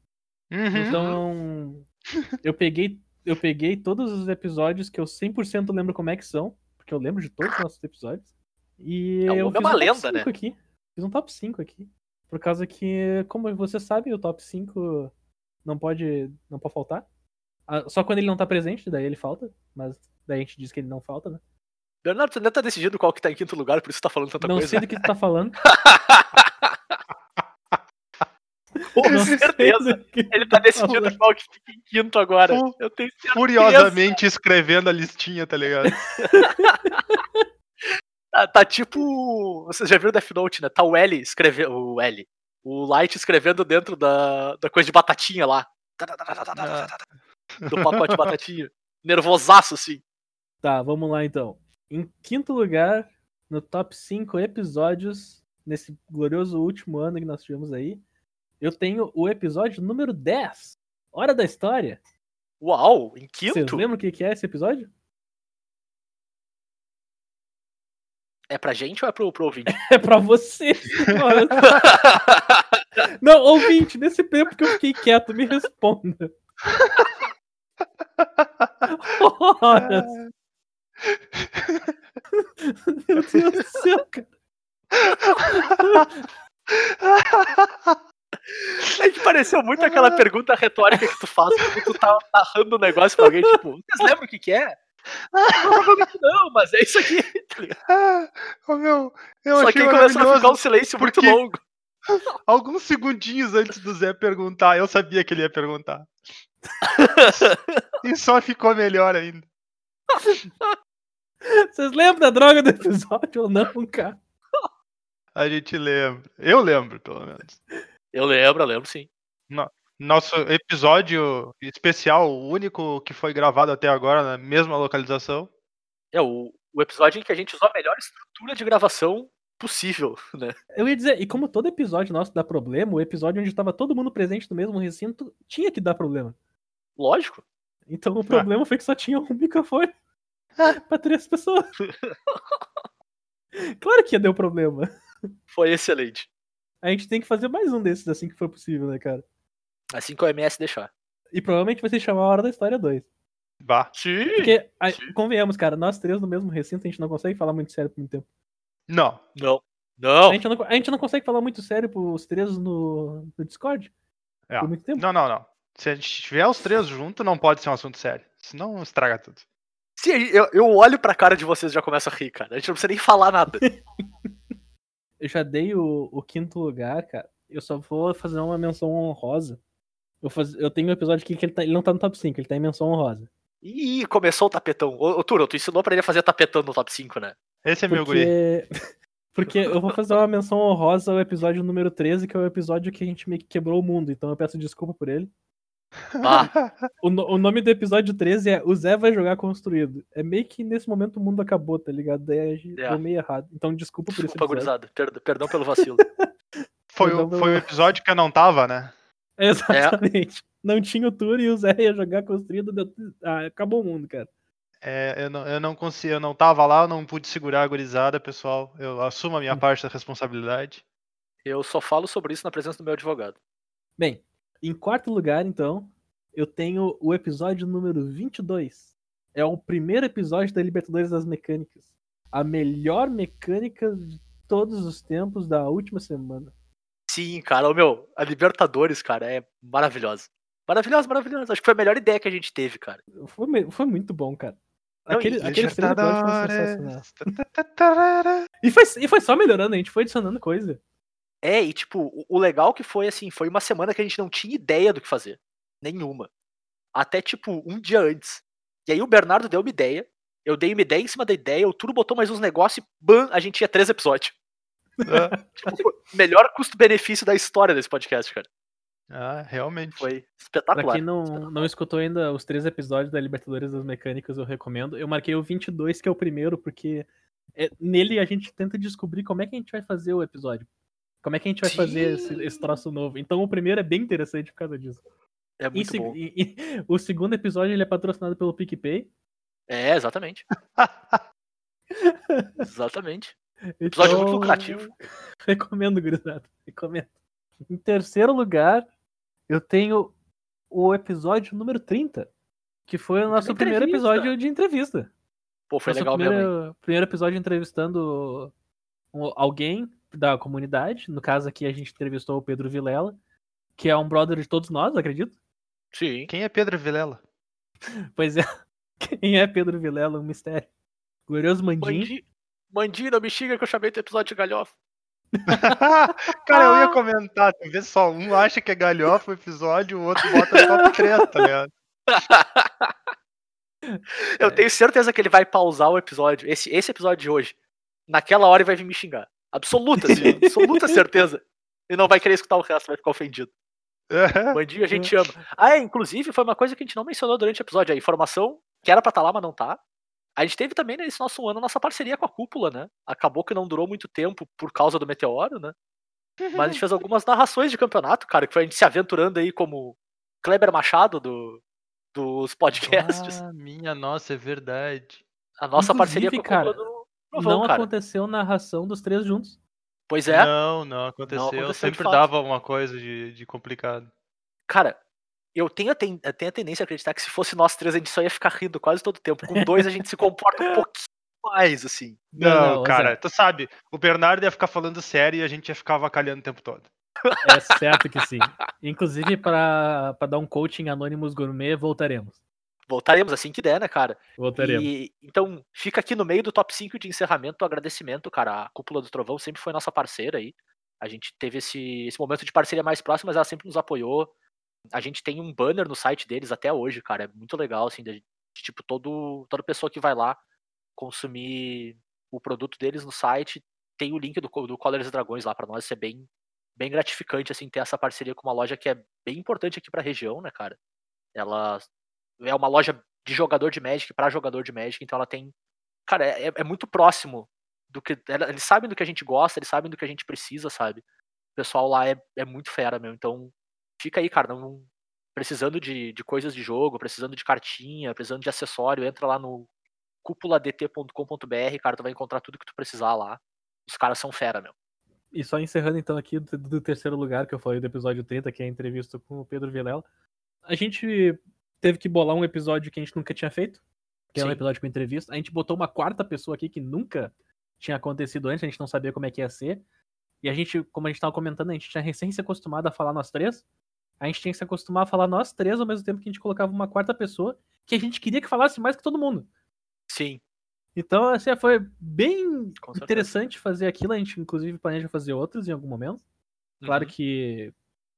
uhum. Então, eu peguei, eu peguei todos os episódios que eu 100% lembro como é que são, porque eu lembro de todos os nossos episódios. E É, o eu fiz uma um lenda, top 5 né? aqui. Fiz um top 5 aqui. Por causa que, como você sabe, o top 5 não pode, não pode faltar. Ah, Só quando ele não tá presente, daí ele falta. Mas daí a gente diz que ele não falta, né? Bernardo, tu ainda tá decidindo qual que tá em quinto lugar, por isso tu tá falando tanta não coisa. sei do que tu tá falando. Com não certeza. Ele tá decidindo qual que fica em quinto agora. Eu tenho certeza. Furiosamente escrevendo a listinha, tá ligado? Tá, tá tipo. Vocês já viram Death Note, né? Tá o L escrevendo. O L. O Light escrevendo dentro da, da coisa de batatinha lá. Do pacote de batatinha. Nervosaço, assim. Tá, vamos lá então. Em quinto lugar, no top 5 episódios, nesse glorioso último ano que nós tivemos aí, eu tenho o episódio número 10. Hora da História. Uau, em Vocês quinto? lembram o que é esse episódio? É pra gente ou é pro, pro ouvinte? É pra você. Não, ouvinte, nesse tempo que eu fiquei quieto, me responda. Horas. Meu Deus do céu, cara. É que pareceu muito aquela pergunta retórica que tu faz quando tu tá narrando um negócio pra alguém, tipo, vocês lembram o que que é? Provavelmente não, mas é isso aqui. Ah, meu, eu Só que começou a ficar um silêncio muito porque- longo. Alguns segundinhos antes do Zé perguntar, eu sabia que ele ia perguntar. e só ficou melhor ainda. Vocês lembram da droga do episódio ou não, cara? A gente lembra. Eu lembro, pelo menos. Eu lembro, eu lembro sim. Nosso episódio especial, o único que foi gravado até agora na mesma localização. É o, o episódio em que a gente usou a melhor estrutura de gravação possível, né? Eu ia dizer, e como todo episódio nosso dá problema, o episódio onde tava todo mundo presente no mesmo recinto tinha que dar problema. Lógico. Então o problema foi que só tinha um microfone pra três pessoas. Claro que ia dar problema. Foi excelente. A gente tem que fazer mais um desses assim que for possível, né, cara? Assim que o MS deixar. E provavelmente vai se chamar a Hora da História 2. Bah. Sim. Porque, a- sim. convenhamos, cara, nós três no mesmo recinto, a gente não consegue falar muito sério por muito tempo. Não. Não. A Não. gente não, a gente não consegue falar muito sério pros três no, no Discord É. por muito tempo. Não, não, não. Se a gente tiver os três juntos, não pode ser um assunto sério. Senão estraga tudo. Sim, eu, eu olho pra cara de vocês e já começo a rir, cara. A gente não precisa nem falar nada. Eu já dei o, o quinto lugar, cara. Eu só vou fazer uma menção honrosa. Eu, faz- eu tenho um episódio aqui que ele, tá- ele não tá no top 5, ele tá em menção honrosa. Ih, começou o tapetão. Ô, ô Turo, tu ensinou pra ele a fazer tapetão no top 5, né? Esse é meu guri. Porque, porque eu vou fazer uma menção honrosa ao episódio número 13, que é o episódio que a gente meio que quebrou o mundo, então eu peço desculpa por ele. Ah, O, no- o nome do episódio 13 é O Zé vai jogar construído. É meio que nesse momento o mundo acabou, tá ligado? Daí a gente É. deu meio errado. Então desculpa por esse desculpa, gurizada. Perdão, pelo vacilo. Foi, o, pelo- foi o episódio que eu não tava, né? Exatamente. Não tinha o tour e o Zé ia jogar construído. deu- Ah, acabou o mundo, cara. É, eu não, eu não consegui, eu não tava lá, eu não pude segurar a gurizada, pessoal. Eu assumo a minha Hum. parte da responsabilidade. Eu só falo sobre isso na presença do meu advogado. Bem, em quarto lugar, então, eu tenho o episódio número 22. É o primeiro episódio da Libertadores das Mecânicas. A melhor mecânica de todos os tempos da última semana. Sim, cara, o meu, a Libertadores, cara, é maravilhosa. Maravilhosa, maravilhosa. Acho que foi a melhor ideia que a gente teve, cara. Foi, foi muito bom, cara. Não, Aquele, e- aqueles três episódios foram Libertadores. sensacionais. E foi, e foi só melhorando, a gente foi adicionando coisa. É, e tipo, o, o legal que foi assim, foi uma semana que a gente não tinha ideia do que fazer. Nenhuma. Até tipo, um dia antes. E aí o Bernardo deu uma ideia. Eu dei uma ideia em cima da ideia, o Turo botou mais uns negócios e bam, a gente tinha três episódios. Ah, Tipo, melhor custo-benefício da história desse podcast, cara. ah, realmente. Foi Pra espetacular. quem não, não escutou ainda os três episódios da Libertadores das Mecânicas, eu recomendo. Eu marquei o 22, que é o primeiro, porque é- nele a gente tenta descobrir como é que a gente vai fazer o episódio. Como é que a gente vai fazer esse, Sim. esse troço novo. Então o primeiro é bem interessante por causa disso. É E, muito se- bom. e- e o segundo episódio ele é patrocinado pelo PicPay. É, exatamente. exatamente. Episódio muito Então, lucrativo. Recomendo, gurizada. Recomendo. Em terceiro lugar, eu tenho o episódio número 30, que foi o nosso primeiro Entrevista. episódio de entrevista. Pô, foi Nosso legal mesmo. hein? primeiro, primeiro episódio entrevistando alguém da comunidade. No caso aqui a gente entrevistou o Pedro Vilela, que é um brother de todos nós, acredito. Sim. Quem é Pedro Vilela? Pois é. Quem é Pedro Vilela? Um mistério. Glorioso Mandim. Mandi, Mandi, não me xinga que eu chamei teu episódio de galhofa. Cara, eu ia comentar, vê só, um acha que é galhofa o episódio, o outro bota top 3, tá ligado? Eu É. tenho certeza que ele vai pausar o episódio, esse, esse episódio de hoje. Naquela hora ele vai vir me xingar. Absoluta, assim, absoluta certeza. E não vai querer escutar o resto, vai ficar ofendido. Bandinho a gente ama. Ah, é, inclusive foi uma coisa que a gente não mencionou durante o episódio. A informação que era pra estar lá, mas não tá. A gente teve também nesse nosso ano a nossa parceria com a cúpula, né? Acabou que não durou muito tempo por causa do meteoro, né? Mas a gente fez algumas narrações de campeonato, cara, que foi a gente se aventurando aí como Kleber Machado do, dos podcasts. Ah, minha nossa, é verdade. A nossa parceria Inclusive, com a cúpula cara, do Trovão, não cara. aconteceu narração dos três juntos. Pois é, Não, não aconteceu. aconteceu de Sempre dava uma coisa de, de complicado. cara, eu tenho, a ten- eu tenho a tendência a acreditar que se fosse nós três a gente só ia ficar rindo quase todo o tempo. Com dois a gente se comporta um pouquinho mais, assim. Não, Não, não, cara, tu sabe, o Bernardo ia ficar falando sério e a gente ia ficar avacalhando o tempo todo. É certo que sim. Inclusive, para dar um coaching Anonymous Gourmet, voltaremos. Voltaremos assim que der, né, cara? Voltaremos. E, então, fica aqui no meio do top 5 de encerramento o agradecimento, cara. A Cúpula do Trovão sempre foi nossa parceira aí. A gente teve esse, esse momento de parceria mais próximo, mas ela sempre nos apoiou. A gente tem um banner no site deles até hoje, cara. É muito legal, assim, de, de, tipo, todo, toda pessoa que vai lá consumir o produto deles no site tem o link do, do Colors e Dragões lá pra nós. Isso é bem, bem gratificante, assim, ter essa parceria com uma loja que é bem importante aqui pra região, né, cara? Ela é uma loja de jogador de Magic pra jogador de Magic, então ela tem. Cara, é, é muito próximo do que. Eles sabem do que a gente gosta, eles sabem do que a gente precisa, sabe? O pessoal lá é, é muito fera, meu. Então, fica aí, cara. Não, precisando de, de coisas de jogo, precisando de cartinha, precisando de acessório, entra lá no cúpuladt.com.br, cara. Tu vai encontrar tudo que tu precisar lá. Os caras são fera, meu. E só encerrando então aqui do, do terceiro lugar que eu falei do episódio 30, que é a entrevista com o Pedro Vilela. A gente teve que bolar um episódio que a gente nunca tinha feito, que é um Sim. episódio com entrevista. A gente botou uma quarta pessoa aqui que nunca tinha acontecido antes, a gente não sabia como é que ia ser. E a gente, como a gente tava comentando, a gente tinha recém se acostumado a falar nós três. A gente tinha que se acostumar a falar nós três ao mesmo tempo que a gente colocava uma quarta pessoa que a gente queria que falasse mais que todo mundo. Sim, Então, assim, foi bem interessante fazer aquilo. A gente, inclusive, planeja fazer outros em algum momento. Claro Uhum. que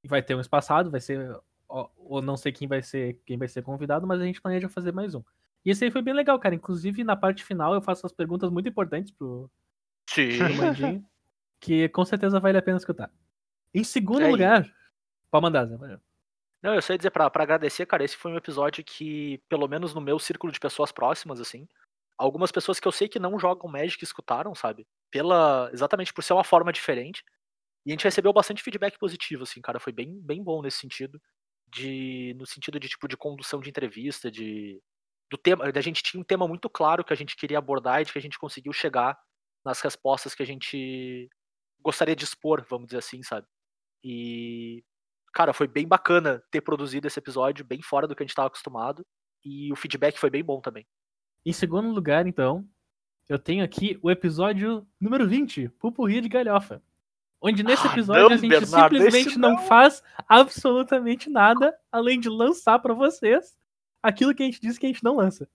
vai ter um espaçado, vai ser. Ou não sei quem vai ser quem vai ser convidado, mas a gente planeja fazer mais um. E esse aí foi bem legal, cara. Inclusive, na parte final, eu faço as perguntas muito importantes pro, Sim. pro Mandinho, que com certeza vale a pena escutar. Em segundo É, lugar, pode mandar, Zé. Não, eu só ia dizer pra, pra agradecer, cara, esse foi um episódio que, pelo menos no meu círculo de pessoas próximas, assim, algumas pessoas que eu sei que não jogam Magic escutaram, sabe? Pela. Exatamente por ser uma forma diferente. E a gente recebeu bastante feedback positivo, assim, cara. Foi bem, bem bom nesse sentido. De. No sentido de, tipo, de condução de entrevista, de. Do tema. A gente tinha um tema muito claro que a gente queria abordar e de que a gente conseguiu chegar nas respostas que a gente gostaria de expor, vamos dizer assim, sabe? E cara, foi bem bacana ter produzido esse episódio, bem fora do que a gente estava acostumado. E o feedback foi bem bom também. Em segundo lugar, então, eu tenho aqui o episódio número 20, Pupurri de Galhofa. Onde nesse Ah, episódio não, a gente Bernardo, simplesmente não não. faz absolutamente nada além de lançar pra vocês aquilo que a gente disse que a gente não lança.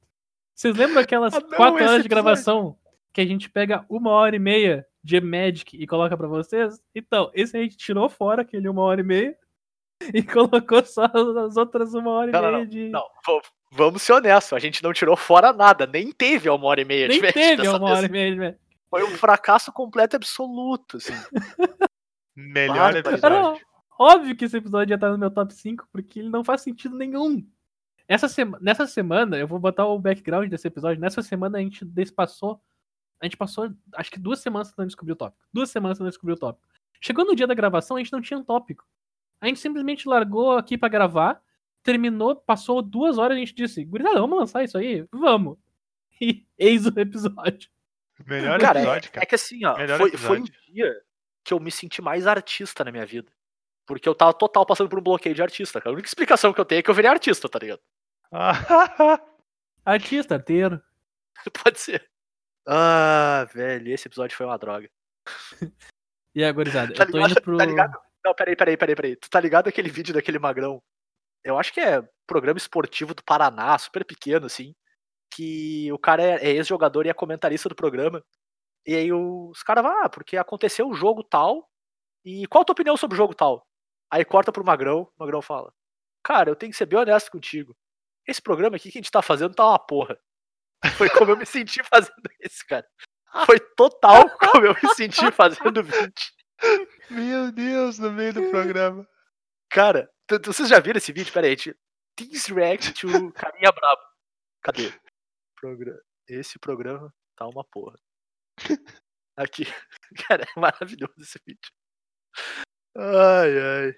Vocês lembram aquelas Ah, não, quatro horas de gravação que a gente pega uma hora e meia de Magic e coloca pra vocês? Então, esse a gente tirou fora aquele uma hora e meia e colocou só as outras uma hora e Não, não, meia não. de. Não, vamos ser honestos, a gente não tirou fora nada, nem teve a uma hora e meia Nem de Magic teve uma hora vez. e meia de Magic. Foi um fracasso completo e absoluto, assim. Melhor Bárbaro. episódio. Óbvio que esse episódio ia estar no meu top 5, porque ele não faz sentido nenhum. Essa sema- Nessa semana, eu vou botar o background desse episódio. Nessa semana a gente despassou. A gente passou, acho que duas semanas tentando descobrir o tópico. Duas semanas tentando descobrir o tópico. Chegou no dia da gravação, a gente não tinha um tópico. A gente simplesmente largou aqui pra gravar, terminou, passou duas horas e a gente disse: Gurizada, vamos lançar isso aí? Vamos. E eis o episódio. Melhor Cara, episódio, É cara. que assim, ó, foi, foi um episódio. dia que eu me senti mais artista na minha vida. Porque eu tava total passando por um bloqueio de artista, cara. A única explicação que eu tenho é que eu virei artista, tá ligado? Artista, arteiro. Pode ser. Ah, velho, esse episódio foi uma droga. E aí, gurizada, Tá eu tô ligado? indo pro. Tá ligado? Não, peraí, peraí, peraí, peraí. Tu tá ligado aquele vídeo daquele magrão? Eu acho que é programa esportivo do Paraná, super pequeno, assim. Que o cara é, é ex-jogador e é comentarista do programa. E aí os caras vão, ah, porque aconteceu o jogo tal. E qual a tua opinião sobre o jogo tal? Aí corta pro Magrão, o Magrão fala: Cara, eu tenho que ser bem honesto contigo. Esse programa aqui que a gente tá fazendo tá uma porra. Foi como eu me senti fazendo esse, cara. Foi total como eu me senti fazendo 20. Meu Deus, no meio do programa. Cara, vocês já viram esse vídeo? Pera aí, gente. Things React to Carinha Brabo. Cadê? Esse programa tá uma porra. Aqui. Cara, é maravilhoso esse vídeo. Ai, ai.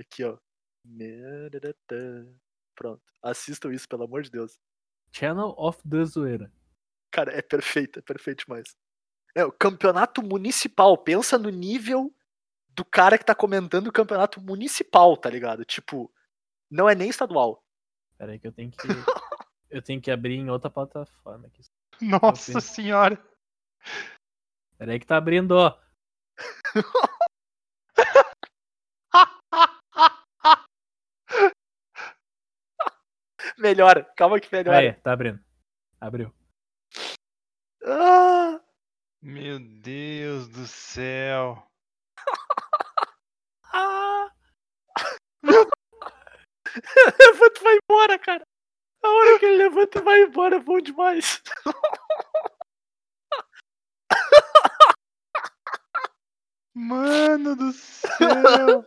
Aqui, ó. Pronto. Assistam isso, pelo amor de Deus. Channel of the Zoeira. Cara, é perfeito, é perfeito demais. É, o campeonato municipal. Pensa no nível do cara que tá comentando o campeonato municipal, tá ligado? Tipo, não é nem estadual. Pera aí que eu tenho que. eu tenho que abrir em outra plataforma aqui. Nossa senhora. Pera aí que tá abrindo, ó. Melhora, calma que melhora. Aí, tá abrindo. Abriu. Ah, Meu Deus do céu. ah. levanta e vai embora, cara. A hora que ele levanta e vai embora é bom demais. Mano do céu.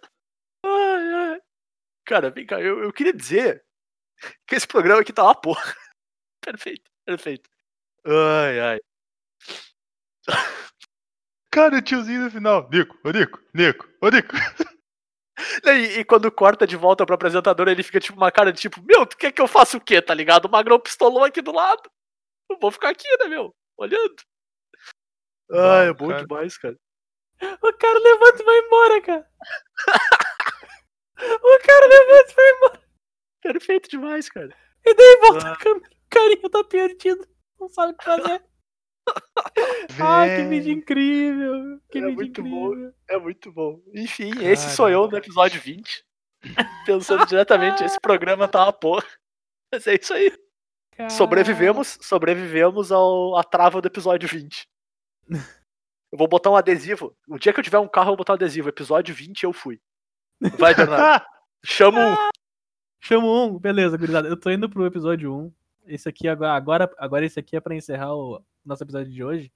Ai, ai. Cara, vem cá, eu, eu queria dizer que esse programa aqui tá uma porra. Perfeito, perfeito. Ai, ai. Cara, o tiozinho no final. Nico, ô Nico, Nico, ô Nico. E, e quando corta de volta pro apresentador, ele fica tipo uma cara de tipo, meu, tu quer que eu faça o quê, tá ligado? O Magrão pistolou aqui do lado. Eu vou ficar aqui, né, meu? Olhando. Ai, é bom cara. demais, cara. O cara levanta e vai embora, cara. o cara levanta e vai embora. Perfeito demais, cara. E daí volta Ah. a câmera. O carinha tá perdido. Não sabe o que fazer. Ai, que vídeo incrível. Que É vídeo muito bom. incrível. É muito bom. Enfim, esse sou eu no episódio 20. Pensando diretamente, esse programa tá uma porra. Mas é isso aí. Sobrevivemos, sobrevivemos ao, à trava do episódio 20. Eu vou botar um adesivo. O dia que eu tiver um carro, eu vou botar um adesivo. Episódio 20 eu fui. Vai, Bernardo. Chama um. Chamo um, beleza, gurizada. Eu tô indo pro episódio 1. Esse aqui agora, agora, agora esse aqui é pra encerrar o nosso episódio de hoje.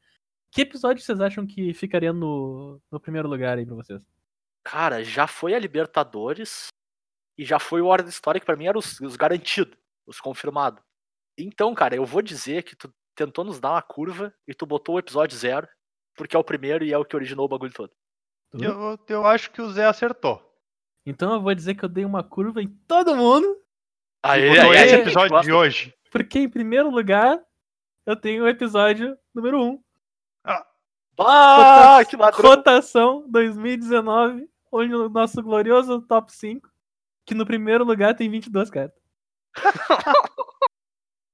Que episódio vocês acham que ficaria no, no primeiro lugar aí pra vocês? Cara, já foi a Libertadores e já foi o Hora da História, que pra mim eram os, os garantidos, os confirmados. Então, cara, eu vou dizer que tu tentou nos dar uma curva e tu botou o episódio zero, porque é o primeiro e é o que originou o bagulho todo. Tudo? Eu, eu acho que o Zé acertou. Então eu vou dizer que eu dei uma curva em todo mundo, Aí, Botou aí, esse episódio de hoje. porque em primeiro lugar eu tenho o episódio número 1. Ah, que ladrão! Rotação 2019, onde o nosso glorioso top 5, que no primeiro lugar tem 22 cartas.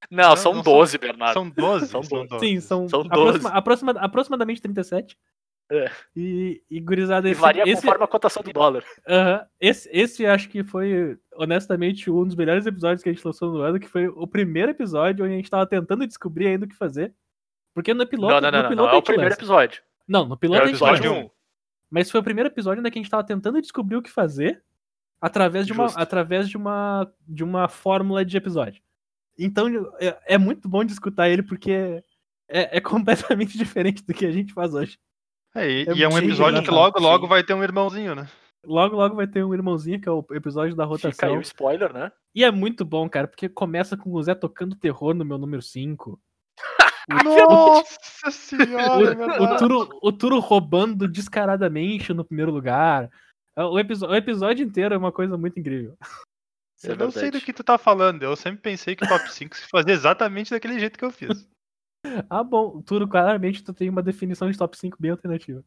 Não, Não, são não são- 12, Bernardo. São 12. São São 12. 12. Sim, são, São aproxima- 12. aproxima- aproximadamente 37. É. E, e gurizada, E esse, varia esse, conforme a cotação do dólar. aham, esse, esse acho que foi, honestamente, um dos melhores episódios que a gente lançou no ano, que foi o primeiro episódio onde a gente tava tentando descobrir ainda o que fazer. Porque no piloto, não, não, não, no não, piloto não. a É o primeiro lança. episódio. Não, no É piloto o a gente episódio lança. 1. Mas foi o primeiro episódio onde a gente tava tentando descobrir o que fazer através de uma, através de uma, de uma fórmula de episódio. Então é, é muito bom de escutar ele porque é, é completamente diferente do que a gente faz hoje. É, e, É e é um episódio que engraçado, logo, logo sim. vai ter um irmãozinho, né? Logo, logo vai ter um irmãozinho, que é o episódio da Fica aí rotação. o spoiler, né? E é muito bom, cara, porque começa com o Zé tocando terror no meu número 5. Nossa senhora, é O, verdade. Turo, o Turo roubando descaradamente no primeiro lugar. O, episo- o episódio inteiro é uma coisa muito incrível. É Eu não sei do que tu tá falando. Eu sempre pensei que o top 5 se fazia exatamente daquele jeito que eu fiz. Ah, bom, Turo, claramente tu tem uma definição de top 5 bem alternativa.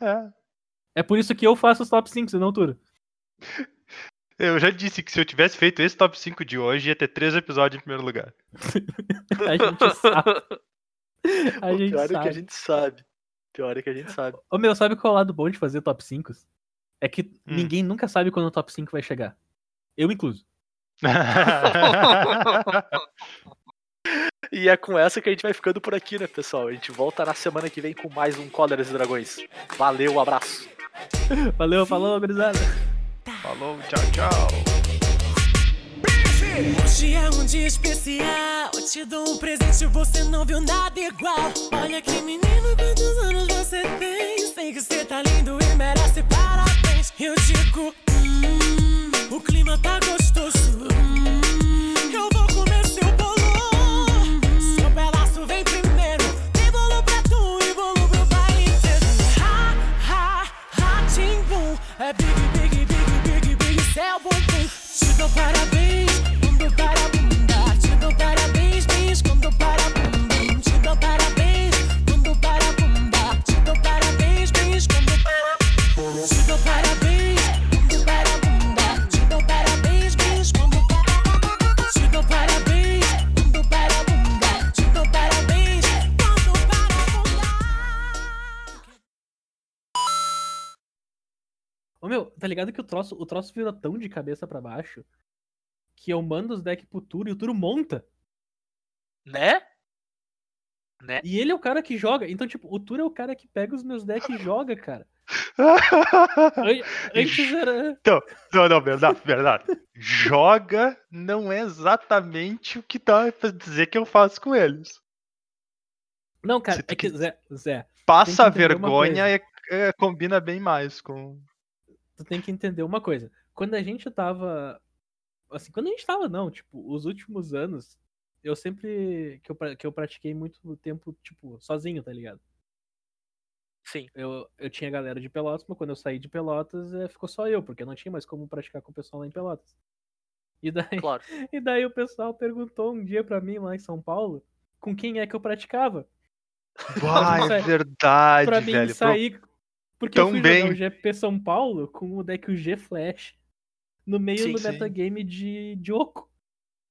É. É por isso que eu faço os top 5, senão Turo. Eu já disse que se eu tivesse feito esse top 5 de hoje, ia ter três episódios em primeiro lugar. A gente sabe. A O gente pior é que a sabe. gente sabe. Pior é que a gente sabe. Ô meu, sabe qual é o lado bom de fazer top 5? É que Hum. ninguém nunca sabe quando o top 5 vai chegar. Eu incluso. E é com essa que a gente vai ficando por aqui, né, pessoal? A gente volta na semana que vem com mais um Cóleras e Dragões. Valeu, um abraço. Valeu, falou, gurizada. Falou, tchau, tchau. Hoje é um dia especial. Eu te dou um presente, você não viu nada igual. Olha que menino, quantos anos você tem? Sei que você tá lindo e merece parabéns. Eu digo, hum, o clima tá gostoso. Ligado que o troço, o troço virou tão de cabeça pra baixo que eu mando os decks pro Turo e o Turo monta. Né? Né? E ele é o cara que joga. Então, tipo, o Turo é o cara que pega os meus decks e joga, cara. An- Antes era. Não, não, verdade, verdade. Joga não é exatamente o que dá pra dizer que eu faço com eles. Não, cara, é que, quis- Zé, Zé, Passa que vergonha é, é- combina bem mais com. Tu tem que entender uma coisa. Quando a gente tava. Assim, quando a gente tava, não, tipo, os últimos anos, eu sempre. Que eu, que eu pratiquei muito tempo, tipo, sozinho, tá ligado? Sim. Eu, eu tinha galera de Pelotas, mas quando eu saí de Pelotas, eh, ficou só eu, porque não tinha mais como praticar com o pessoal lá em Pelotas. E daí, Claro. e daí o pessoal perguntou um dia pra mim lá em São Paulo com quem é que eu praticava. Ah, mim é sair- verdade, pra mim velho. Pro- sair. Porque eu fui Também. jogar o GP São Paulo com o deck o G Flash no meio Sim, do sim. metagame de, de Oco.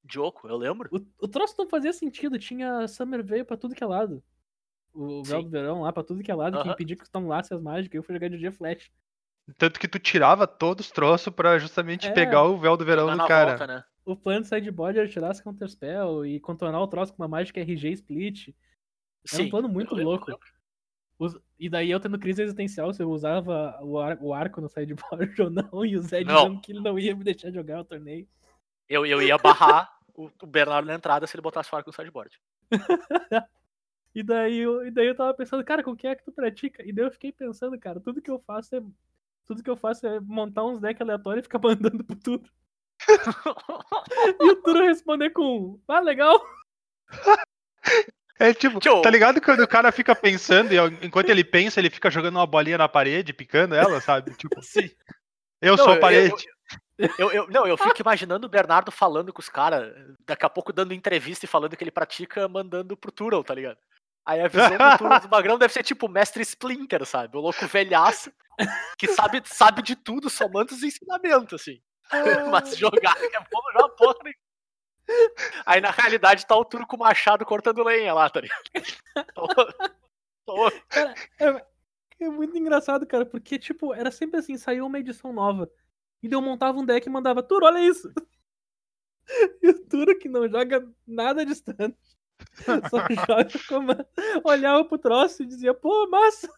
Dioco, eu lembro. O, o troço não fazia sentido, tinha Summer veio pra tudo que é lado. O Véu Sim. do Verão lá pra tudo que é lado, que Aham. impedia que estamulasse as mágicas, eu fui jogar de G Flash. Tanto que tu tirava todos os troços pra justamente É. pegar o véu do verão do cara. volta, né? O plano de sideboard era tirar as Counterspell e contornar o troço com uma mágica RG Split. Era um Sim. plano muito eu louco. E daí eu tendo crise existencial se eu usava o, ar- o arco no sideboard ou não, e o Zé Não. dizendo que ele não ia me deixar jogar o torneio. Eu, eu ia barrar o, o Bernardo na entrada se ele botasse o arco no sideboard. E daí, eu, e daí eu tava pensando, cara, com quem é que tu pratica? E daí eu fiquei pensando, cara, tudo que eu faço é. Tudo que eu faço é montar uns decks aleatórios e ficar mandando pro tudo. E o Turo responder com. Ah, legal! É tipo, Tchau. tá ligado quando o cara fica pensando e enquanto ele pensa, ele fica jogando uma bolinha na parede, picando ela, sabe? Tipo, Sim. eu Não, sou a eu- parede. Eu, eu- não, eu fico imaginando o Bernardo falando com os caras, daqui a pouco dando entrevista e falando que ele pratica, mandando pro Tural, tá ligado? Aí a visão do, Tural, do Magrão deve ser tipo o mestre Splinter, sabe? O louco velhaço, que sabe, sabe de tudo, só manda os ensinamentos, assim. Mas jogar daqui a pouco já porra nenhuma. Aí na realidade tá o Turo com o machado cortando lenha lá, tá ligado? É, é muito engraçado, cara, porque, tipo, era sempre assim, saiu uma edição nova. E eu montava um deck e mandava, Turo, olha isso! E o Turo, que não joga nada distante, só joga como olhava pro troço e dizia, pô, massa!